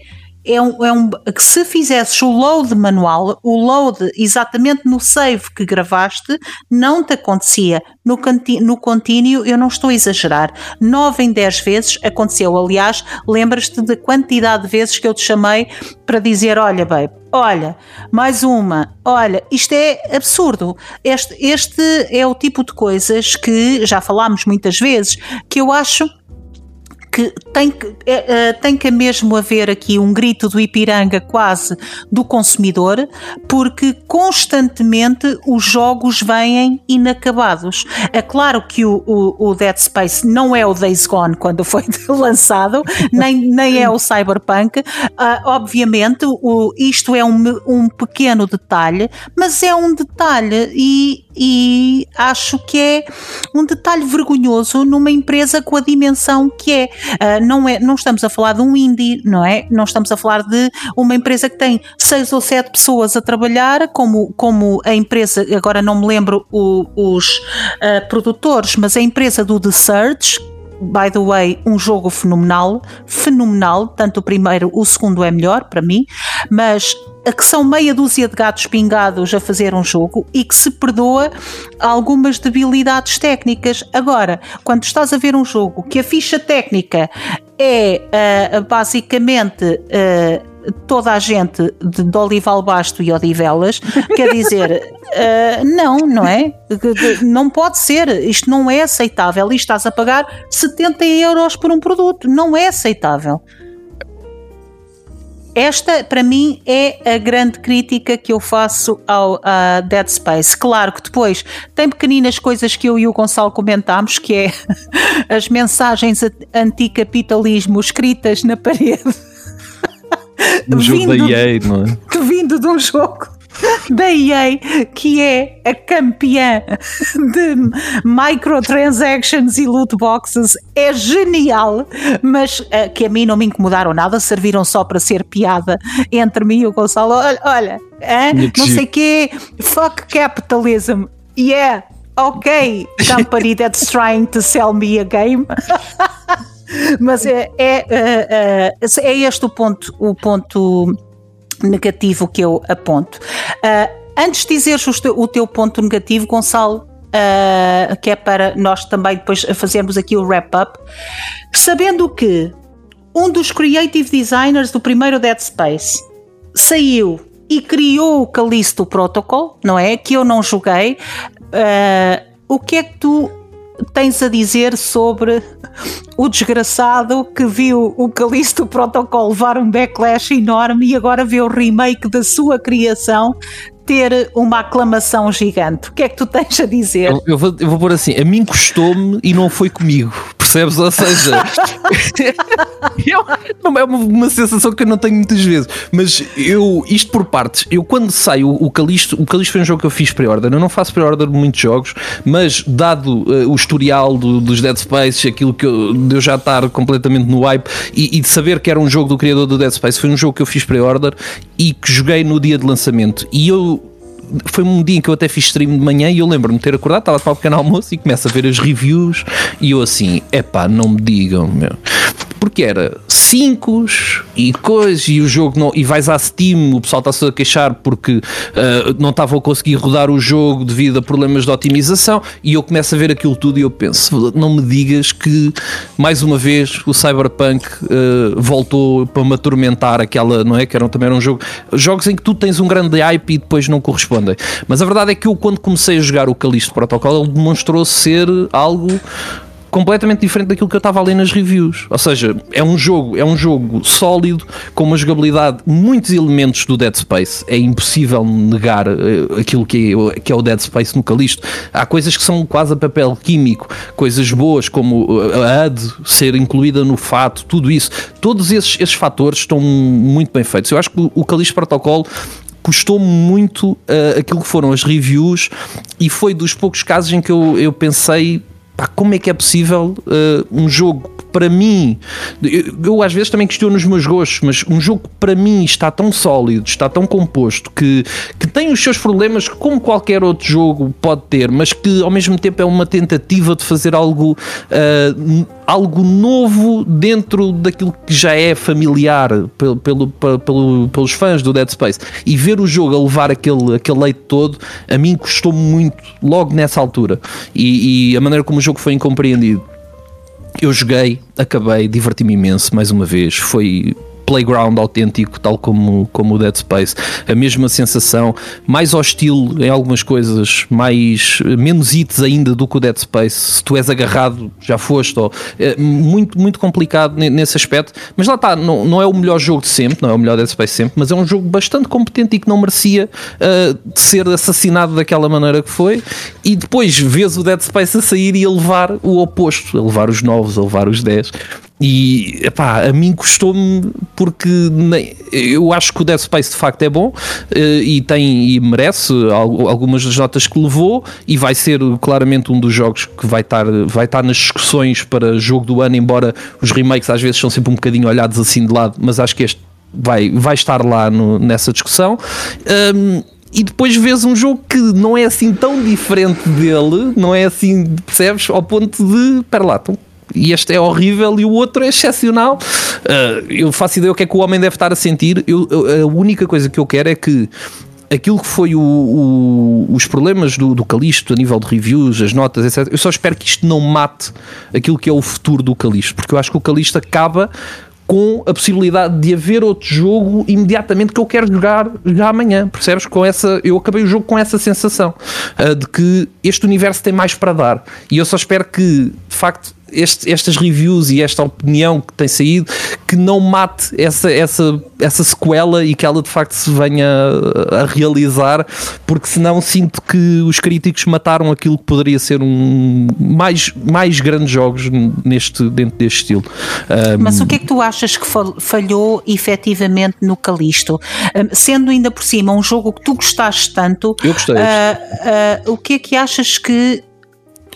é um, é um que se fizesses o load manual, o load exatamente no save que gravaste, não te acontecia. No, no contínuo, eu não estou a exagerar. 9 em 10 vezes aconteceu. Aliás, lembras-te da quantidade de vezes que eu te chamei para dizer: Olha, babe, olha, mais uma, olha, isto é absurdo. Este, este é o tipo de coisas que já falámos muitas vezes que eu acho que tem que, é, tem que mesmo haver aqui um grito do Ipiranga quase do consumidor, porque constantemente os jogos vêm inacabados. É claro que o, o, o Dead Space não é o Days Gone quando foi lançado, nem, nem é o Cyberpunk. Uh, obviamente, o, isto é um, um pequeno detalhe, mas é um detalhe e, e acho que é um detalhe vergonhoso numa empresa com a dimensão que é. Uh, não, é não estamos a falar de um indie, não é? Não estamos a falar de uma empresa que tem seis ou sete pessoas a trabalhar, como, como a empresa, agora não me lembro o, os uh, produtores, mas a empresa do The Search, by the way, um jogo fenomenal, fenomenal, tanto o primeiro, o segundo é melhor para mim, mas que são meia dúzia de gatos pingados a fazer um jogo e que se perdoa algumas debilidades técnicas. Agora, quando estás a ver um jogo que a ficha técnica é uh, basicamente uh, toda a gente de, de Olival Basto e Odivelas, quer dizer, uh, não, não é? Não pode ser, isto não é aceitável e estás a pagar 70 euros por um produto, não é aceitável. Esta, para mim, é a grande crítica que eu faço ao Dead Space. Claro que depois tem pequeninas coisas que eu e o Gonçalo comentámos, que é as mensagens anticapitalismo escritas na parede. No jogo da EA, não é? Vindo de um jogo da EA, que é a campeã de microtransactions e loot boxes, é genial, mas uh, que a mim não me incomodaram nada, serviram só para ser piada entre mim e o Gonçalo. Olha, olha não sei o quê, fuck capitalism, yeah. Ok, company that's trying to sell me a game. Mas é, é, é, é, este o ponto, o ponto negativo que eu aponto. Uh, antes de dizeres o teu ponto negativo, Gonçalo, uh, que é para nós também depois fazermos aqui o wrap-up, sabendo que um dos creative designers do primeiro Dead Space saiu e criou o Callisto Protocol, não é? Que eu não joguei. Uh, o que é que tu tens a dizer sobre o desgraçado que viu o Calisto Protocol levar um backlash enorme e agora vê o remake da sua criação ter uma aclamação gigante. O que é que tu tens a dizer? Eu, eu, vou, eu vou pôr assim: a mim custou-me e não foi comigo, percebes? Ou seja, eu, não é uma, uma, sensação que eu não tenho muitas vezes, mas eu, isto por partes, eu quando saio o Calisto, o Calisto foi um jogo que eu fiz pre-order. Eu não faço pre-order de muitos jogos, mas dado uh, o historial do, dos Dead Space, aquilo que eu, de eu já estar completamente no hype e, e de saber que era um jogo do criador do Dead Space, foi um jogo que eu fiz pre-order e que joguei no dia de lançamento. E eu foi um dia em que eu até fiz stream de manhã e eu lembro-me de ter acordado, estava para o pequeno almoço e começo a ver as reviews e eu assim, epá, não me digam, meu. Porque era 5 e coisas, e o jogo não. E vais à Steam, o pessoal está-se a queixar porque uh, não estava a conseguir rodar o jogo devido a problemas de otimização. E eu começo a ver aquilo tudo e eu penso: não me digas que mais uma vez o Cyberpunk uh, voltou para me atormentar aquela, não é? Que era, também era um jogo. Jogos em que tu tens um grande hype e depois não correspondem. Mas a verdade é que eu, quando comecei a jogar o Calixto Protocol, ele demonstrou ser algo completamente diferente daquilo que eu estava a ler nas reviews. Ou seja, é um jogo, é um jogo sólido, com uma jogabilidade, muitos elementos do Dead Space. É impossível negar uh, aquilo que é, que é o Dead Space no Calisto. Há coisas que são quase a papel químico, coisas boas como eh, a AD ser incluída no fato, tudo isso. Todos esses, esses fatores estão muito bem feitos. Eu acho que o Calisto Protocol custou muito uh, aquilo que foram as reviews e foi dos poucos casos em que eu, eu pensei pá, como é que é possível uh, um jogo para mim, eu, eu, às vezes também questiono os meus gostos, mas um jogo que para mim está tão sólido, está tão composto, que, que tem os seus problemas como qualquer outro jogo pode ter, mas que ao mesmo tempo é uma tentativa de fazer algo, uh, algo novo dentro daquilo que já é familiar pelo, pelo, pelo, pelos fãs do Dead Space. E ver o jogo a levar aquele, aquele leite todo, a mim custou muito logo nessa altura. E, e a maneira como o jogo foi incompreendido. Eu joguei, acabei, diverti-me imenso mais uma vez. Foi playground autêntico, tal como, como o Dead Space. A mesma sensação, mais hostil em algumas coisas, mais menos hits ainda do que o Dead Space. Se tu és agarrado, já foste. Ou, é muito, muito complicado nesse aspecto. Mas lá está, não, não é o melhor jogo de sempre, não é o melhor Dead Space sempre, mas é um jogo bastante competente e que não merecia uh, ser assassinado daquela maneira que foi. E depois vês o Dead Space a sair e a levar o oposto, a levar os novos, a levar os 10. E epá, a mim custou-me porque nem, eu acho que o Dead Space de facto é bom uh, e tem e merece algumas das notas que levou e vai ser claramente um dos jogos que vai estar, vai estar nas discussões para jogo do ano, embora os remakes às vezes são sempre um bocadinho olhados assim de lado, mas acho que este vai, vai estar lá no, nessa discussão. Um, e depois vês um jogo que não é assim tão diferente dele, não é assim, percebes? Ao ponto de, pera lá, então, e este é horrível e o outro é excepcional. Uh, eu faço ideia o que é que o homem deve estar a sentir. Eu, a única coisa que eu quero é que aquilo que foi o, o, os problemas do, do Calisto a nível de reviews, as notas, etc. Eu só espero que isto não mate aquilo que é o futuro do Calisto, porque eu acho que o Calisto acaba com a possibilidade de haver outro jogo imediatamente que eu quero jogar já amanhã, percebes? Com essa, eu acabei o jogo com essa sensação uh, de que este universo tem mais para dar e eu só espero que de facto este, estas reviews e esta opinião que tem saído que não mate essa, essa, essa sequela e que ela de facto se venha a, realizar, porque senão sinto que os críticos mataram aquilo que poderia ser um mais, mais grandes jogos neste, dentro deste estilo. Um, Mas o que é que tu achas que falhou efetivamente no Calisto? Um, sendo ainda por cima um jogo que tu gostaste tanto, eu gostei. Uh, uh, o que é que achas que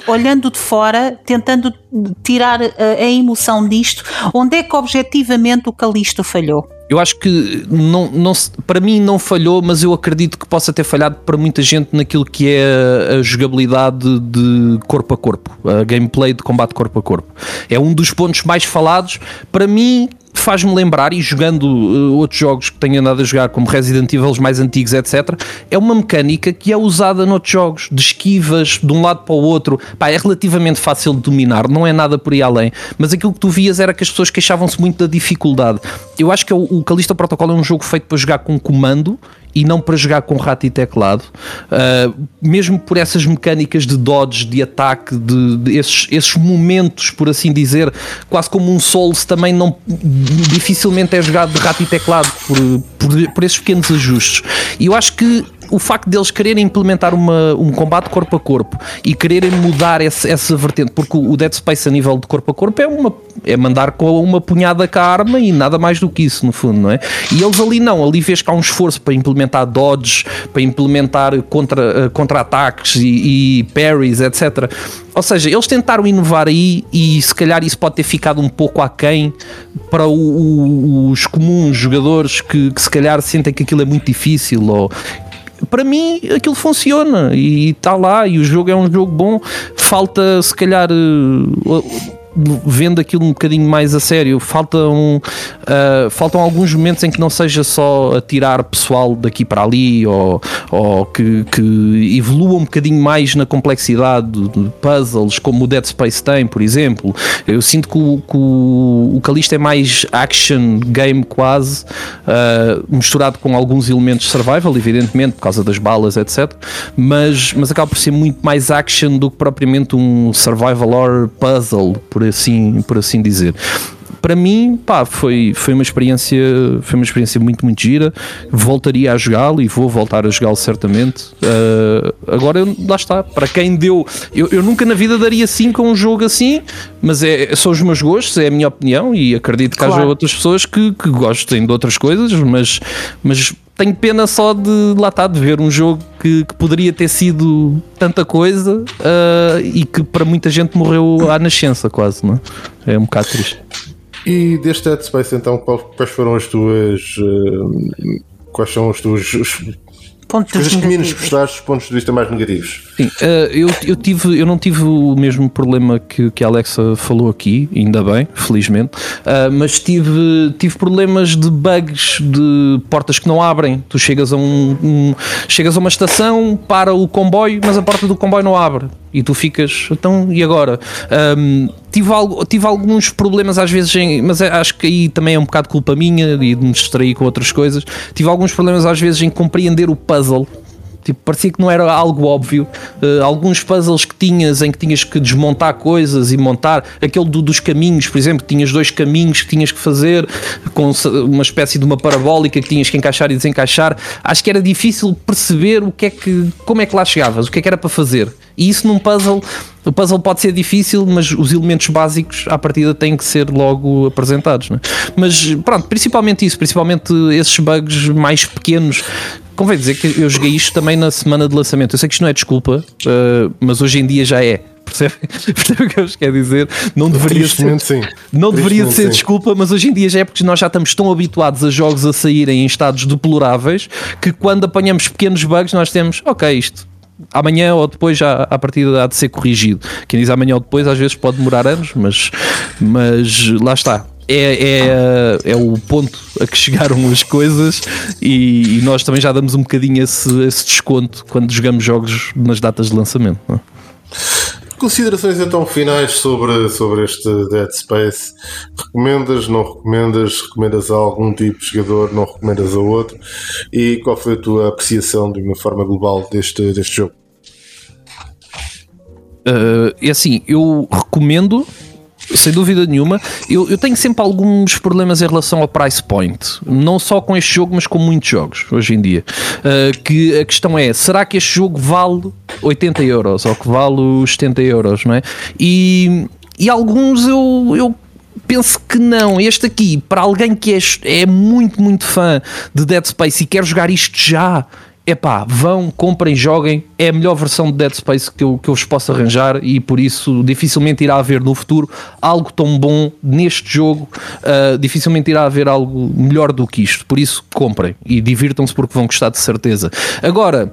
olhando de fora, tentando tirar a, a emoção disto, onde é que objetivamente o Calisto falhou? Eu acho que não, não, para mim não falhou, mas eu acredito que possa ter falhado para muita gente naquilo que é a jogabilidade de corpo a corpo, a gameplay de combate corpo a corpo. É um dos pontos mais falados. Para mim, faz-me lembrar, e jogando uh, outros jogos que tenho andado a jogar, como Resident Evil, mais antigos, etc., é uma mecânica que é usada noutros jogos, de esquivas de um lado para o outro. Pá, é relativamente fácil de dominar, não é nada por aí além. Mas aquilo que tu vias era que as pessoas queixavam-se muito da dificuldade. Eu acho que o, o Calista Protocol é um jogo feito para jogar com comando e não para jogar com rato e teclado, uh, mesmo por essas mecânicas de dodge, de ataque, de, de esses, esses, momentos, por assim dizer, quase como um Souls também não dificilmente é jogado de rato e teclado por, por, por esses pequenos ajustes. E eu acho que o facto deles quererem implementar uma, um combate corpo a corpo e quererem mudar esse, essa vertente, porque o Dead Space a nível de corpo a corpo é, uma, é mandar com uma punhada com a arma e nada mais do que isso, no fundo, não é? E eles ali não, ali vês que há um esforço para implementar dodges, para implementar contra, eh, contra-ataques e, e parries, etc. Ou seja, eles tentaram inovar aí e se calhar isso pode ter ficado um pouco aquém para o, o, os comuns jogadores que, que, se calhar sentem que aquilo é muito difícil ou para mim aquilo funciona e está lá e o jogo é um jogo bom. Falta se calhar uh, vendo aquilo um bocadinho mais a sério, faltam, uh, faltam alguns momentos em que não seja só atirar pessoal daqui para ali ou, ou que, que evolua um bocadinho mais na complexidade de puzzles, como o Dead Space tem, por exemplo. Eu sinto que o, que o, Calista é mais action game quase, uh, misturado com alguns elementos de survival, evidentemente, por causa das balas, etc. Mas, mas acaba por ser muito mais action do que propriamente um survival or puzzle, por assim, por assim dizer para mim, pá, foi, foi uma experiência, foi uma experiência muito, muito gira. Voltaria a jogá-lo e vou voltar a jogá-lo certamente. Uh, agora, lá está, para quem deu, eu, eu nunca na vida daria 5 a um jogo assim, mas é, são os meus gostos, é a minha opinião e acredito que claro. haja outras pessoas que, que gostem de outras coisas, mas, mas tenho pena só de lá estar de ver um jogo que, que poderia ter sido tanta coisa uh, e que para muita gente morreu à nascença quase, não é? É um bocado triste. E deste Dead Space, então, quais foram as tuas. Uh, quais são os teus. Pontos coisas que menos gostaste, pontos de vista mais negativos. Sim, uh, eu, eu, tive, eu não tive o mesmo problema que, que a Alexa falou aqui, ainda bem, felizmente, uh, mas tive, tive problemas de bugs de portas que não abrem. Tu chegas a, um, um, chegas a uma estação, para o comboio, mas a porta do comboio não abre E tu ficas, então, e agora? Um, tive, algo, tive alguns problemas às vezes, em, mas é, acho que aí também é um bocado culpa minha e de me distrair com outras coisas. Tive alguns problemas às vezes em compreender o puzzle Tipo, parecia que não era algo óbvio. Uh, alguns puzzles que tinhas em que tinhas que desmontar coisas e montar, aquele do, dos caminhos, por exemplo, tinhas dois caminhos que tinhas que fazer com uma espécie de uma parabólica que tinhas que encaixar e desencaixar. Acho que era difícil perceber o que é que, como é que lá chegavas, o que é que era para fazer. E isso num puzzle, o puzzle pode ser difícil, mas os elementos básicos à partida têm que ser logo apresentados. Né? Mas pronto, principalmente isso, principalmente esses bugs mais pequenos convém dizer que eu joguei isto também na semana de lançamento. Eu sei que isto não é desculpa, uh, mas hoje em dia já é. Percebe? Percebe o que eu vos quero dizer? Não deveria ser, sim. Não deveria ser sim. desculpa, mas hoje em dia já é porque nós já estamos tão habituados a jogos a saírem em estados deploráveis que quando apanhamos pequenos bugs nós temos, ok, isto amanhã ou depois já a partida há de ser corrigido. Quem diz amanhã ou depois às vezes pode demorar anos, mas, mas lá está é, é, é o ponto a que chegaram as coisas e, e nós também já damos um bocadinho esse, esse, desconto quando jogamos jogos nas datas de lançamento. É? Considerações então finais sobre, sobre este Dead Space? Recomendas, não recomendas? Recomendas a algum tipo de jogador, não recomendas a outro? E qual foi a tua apreciação de uma forma global deste, deste jogo? Uh, é assim, eu recomendo sem dúvida nenhuma. Eu, eu, tenho sempre alguns problemas em relação ao price point, não só com este jogo, mas com muitos jogos hoje em dia. Uh, que a questão é: será que este jogo vale 80 euros ou que vale os 70 euros, não é? E, e alguns eu, eu penso que não. Este aqui, para alguém que é, é muito, muito fã de Dead Space e quer jogar isto já epá, vão, comprem, joguem. É a melhor versão de Dead Space que eu, que eu vos posso arranjar e por isso dificilmente irá haver no futuro algo tão bom neste jogo. Uh, dificilmente irá haver algo melhor do que isto. Por isso, comprem e divirtam-se porque vão gostar de certeza. Agora.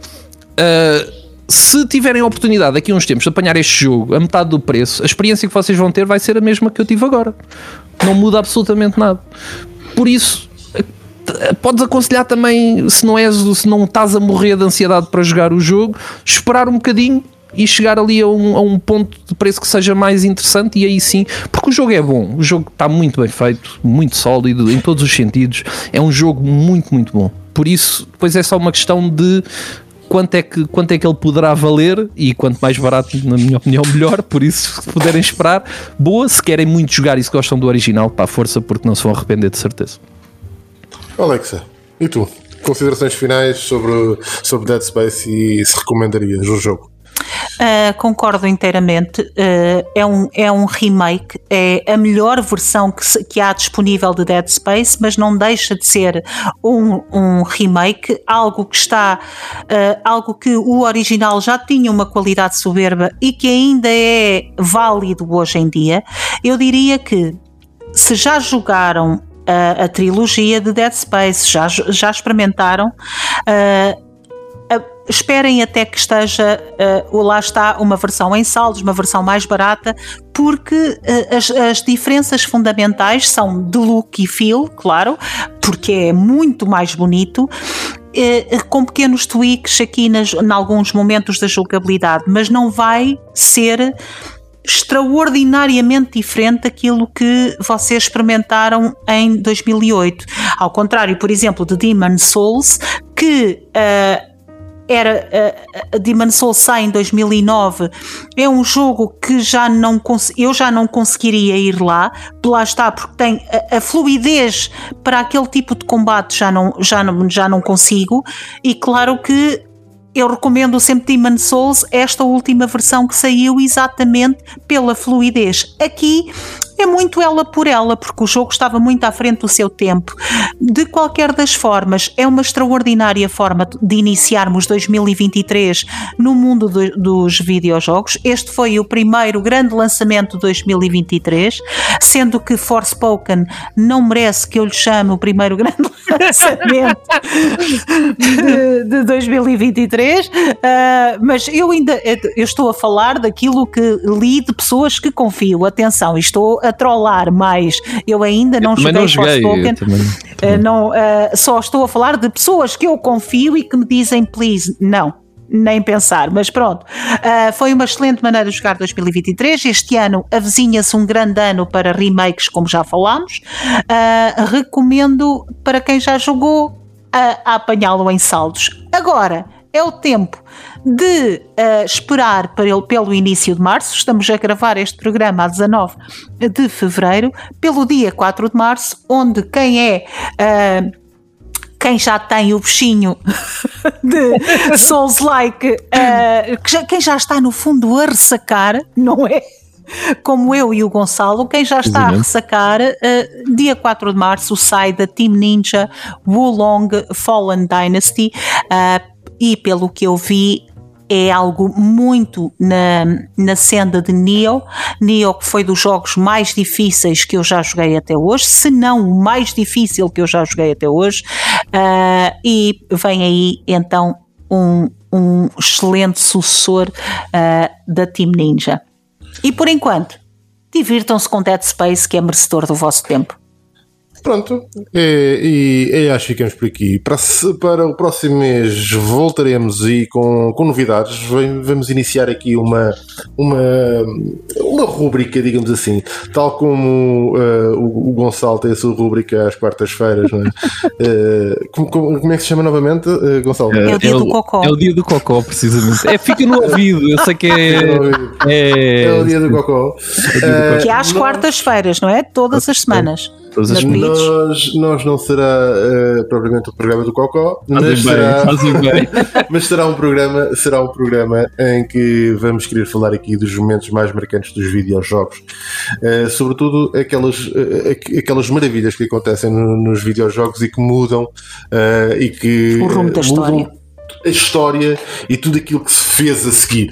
Uh, se tiverem a oportunidade daqui a uns tempos de apanhar este jogo a metade do preço, a experiência que vocês vão ter vai ser a mesma que eu tive agora. Não muda absolutamente nada. Por isso, podes aconselhar também, se não, és, se não estás a morrer de ansiedade para jogar o jogo, esperar um bocadinho e chegar ali a um, a um, ponto de preço que seja mais interessante e aí sim, porque o jogo é bom, o jogo está muito bem feito, muito sólido em todos os sentidos, é um jogo muito, muito bom. Por isso, depois é só uma questão de quanto é que, quanto é que ele poderá valer e quanto mais barato, na minha opinião, melhor. Por isso, se puderem esperar, boa. Se querem muito jogar e se gostam do original, a força, porque não se vão arrepender de certeza. Alexa, e tu? Considerações finais sobre, sobre Dead Space e se recomendarias o jogo? Uh, concordo inteiramente. Uh, é, um, é um remake, é a melhor versão que, se, que há disponível de Dead Space, mas não deixa de ser um, um remake, algo que está, uh, algo que o original já tinha uma qualidade soberba e que ainda é válido hoje em dia. Eu diria que se já jogaram a, a trilogia de Dead Space, já, já experimentaram. Uh, esperem até que esteja, uh, lá está, uma versão em saldos, uma versão mais barata, porque uh, as, as, diferenças fundamentais são de look e feel, claro, porque é muito mais bonito. Uh, com pequenos tweaks aqui nas, em alguns momentos da jogabilidade, mas não vai ser extraordinariamente diferente daquilo que vocês experimentaram em 2008. Ao contrário, por exemplo, de Demon Souls, que uh, era uh, Demon Souls sai em 2009 é um jogo que já não eu já não conseguiria ir lá lá está porque tem a, a, fluidez para aquele tipo de combate já não já não já não consigo e claro que eu recomendo sempre Demon Souls, esta última versão que saiu exatamente pela fluidez. Aqui é muito ela por ela, porque o jogo estava muito à frente do seu tempo. De qualquer das formas, é uma extraordinária forma de iniciarmos 2023 no mundo do, dos videojogos. Este foi o primeiro grande lançamento de 2023, sendo que Forspoken não merece que eu lhe chame o primeiro grande lançamento de, de 2023, uh, ah, mas eu ainda eu estou a falar daquilo que li de pessoas que confio. Atenção, estou a trollar mais. Eu ainda não eu joguei, joguei Forspoken. Também, também. Uh, não, uh, só estou a falar de pessoas que eu confio e que me dizem please, não nem pensar, mas pronto. Uh, foi uma excelente maneira de jogar 2023. Este ano avizinha-se um grande ano para remakes, como já falámos. Uh, recomendo para quem já jogou a, a apanhá-lo em saldos. Agora é o tempo de uh, esperar ele, pelo início de março. Estamos a gravar este programa a 19 de fevereiro, pelo dia 4 de março, onde quem é. Uh, quem já tem o bichinho de Souls-like, uh, quem já está no fundo a ressacar, não é? como eu e o Gonçalo, quem já está a ressacar, uh, dia 4 de março sai da Team Ninja Wulong Fallen Dynasty uh, e pelo que eu vi é algo muito na, na senda de Neo. Neo que foi dos jogos mais difíceis que eu já joguei até hoje, se não o mais difícil que eu já joguei até hoje. Uh, e vem aí então um, um excelente sucessor uh, da Team Ninja. E por enquanto, divirtam-se com Dead Space, que é merecedor do vosso tempo. Pronto, e, e, e, acho que ficamos por aqui. Para, para o próximo mês voltaremos e com, com novidades. Vamos iniciar aqui uma, uma, uma rúbrica, digamos assim, tal como uh, o, o, Gonçalo tem a sua rúbrica às quartas-feiras. uh, como, como, é que se chama novamente, uh, Gonçalo? É o dia é do Cocó. É o dia do Cocó, precisamente. É, fica no ouvido, eu sei que é. É, é o dia do Cocó. que é às quartas-feiras, não é? Todas as semanas. Todas as nós, nós não será uh, propriamente o programa do Cocó, mas, será, mas será um programa, será um programa em que vamos querer falar aqui dos momentos mais marcantes dos videojogos, uh, sobretudo aquelas, uh, aquelas maravilhas que acontecem no, nos videojogos e que mudam e que o rumo da mudam, história a história e tudo aquilo que se fez a seguir.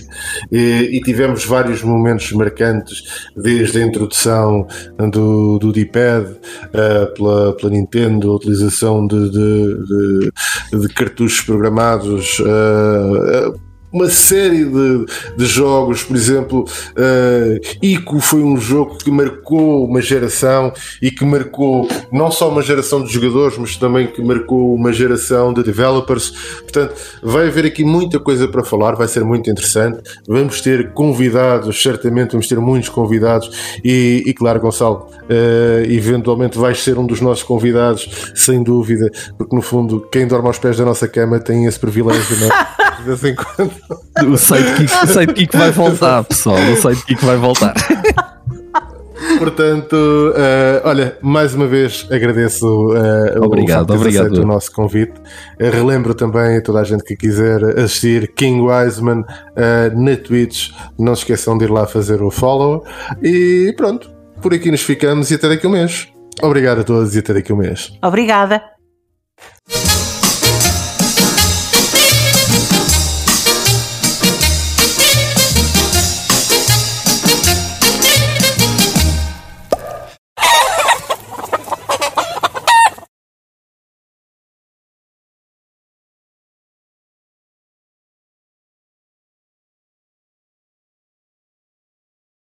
E, tivemos vários momentos marcantes, desde a introdução do, do D-pad uh, pela, pela Nintendo, a utilização de, de, de, de cartuchos programados. Uh, uma série de, de jogos, por exemplo, uh, Ico foi um jogo que marcou uma geração e que marcou não só uma geração de jogadores, mas também que marcou uma geração de developers. Portanto, vai haver aqui muita coisa para falar, vai ser muito interessante. Vamos ter convidados, certamente vamos ter muitos convidados e, e claro, Gonçalo, uh, eventualmente vais ser um dos nossos convidados, sem dúvida, porque no fundo quem dorme aos pés da nossa cama tem esse privilégio, não é? de vez em quando. O sidekick, o sidekick vai voltar, pessoal. O sidekick vai voltar. Portanto, uh, olha, mais uma vez agradeço uh, obrigado, o, obrigado. o nosso convite. Uh, relembro também a toda a gente que quiser assistir King Wiseman na Twitch. Não se esqueçam de ir lá fazer o follow. E pronto, por aqui nos ficamos e até daqui a um mês. Obrigado a todos e até daqui a um mês. Obrigada.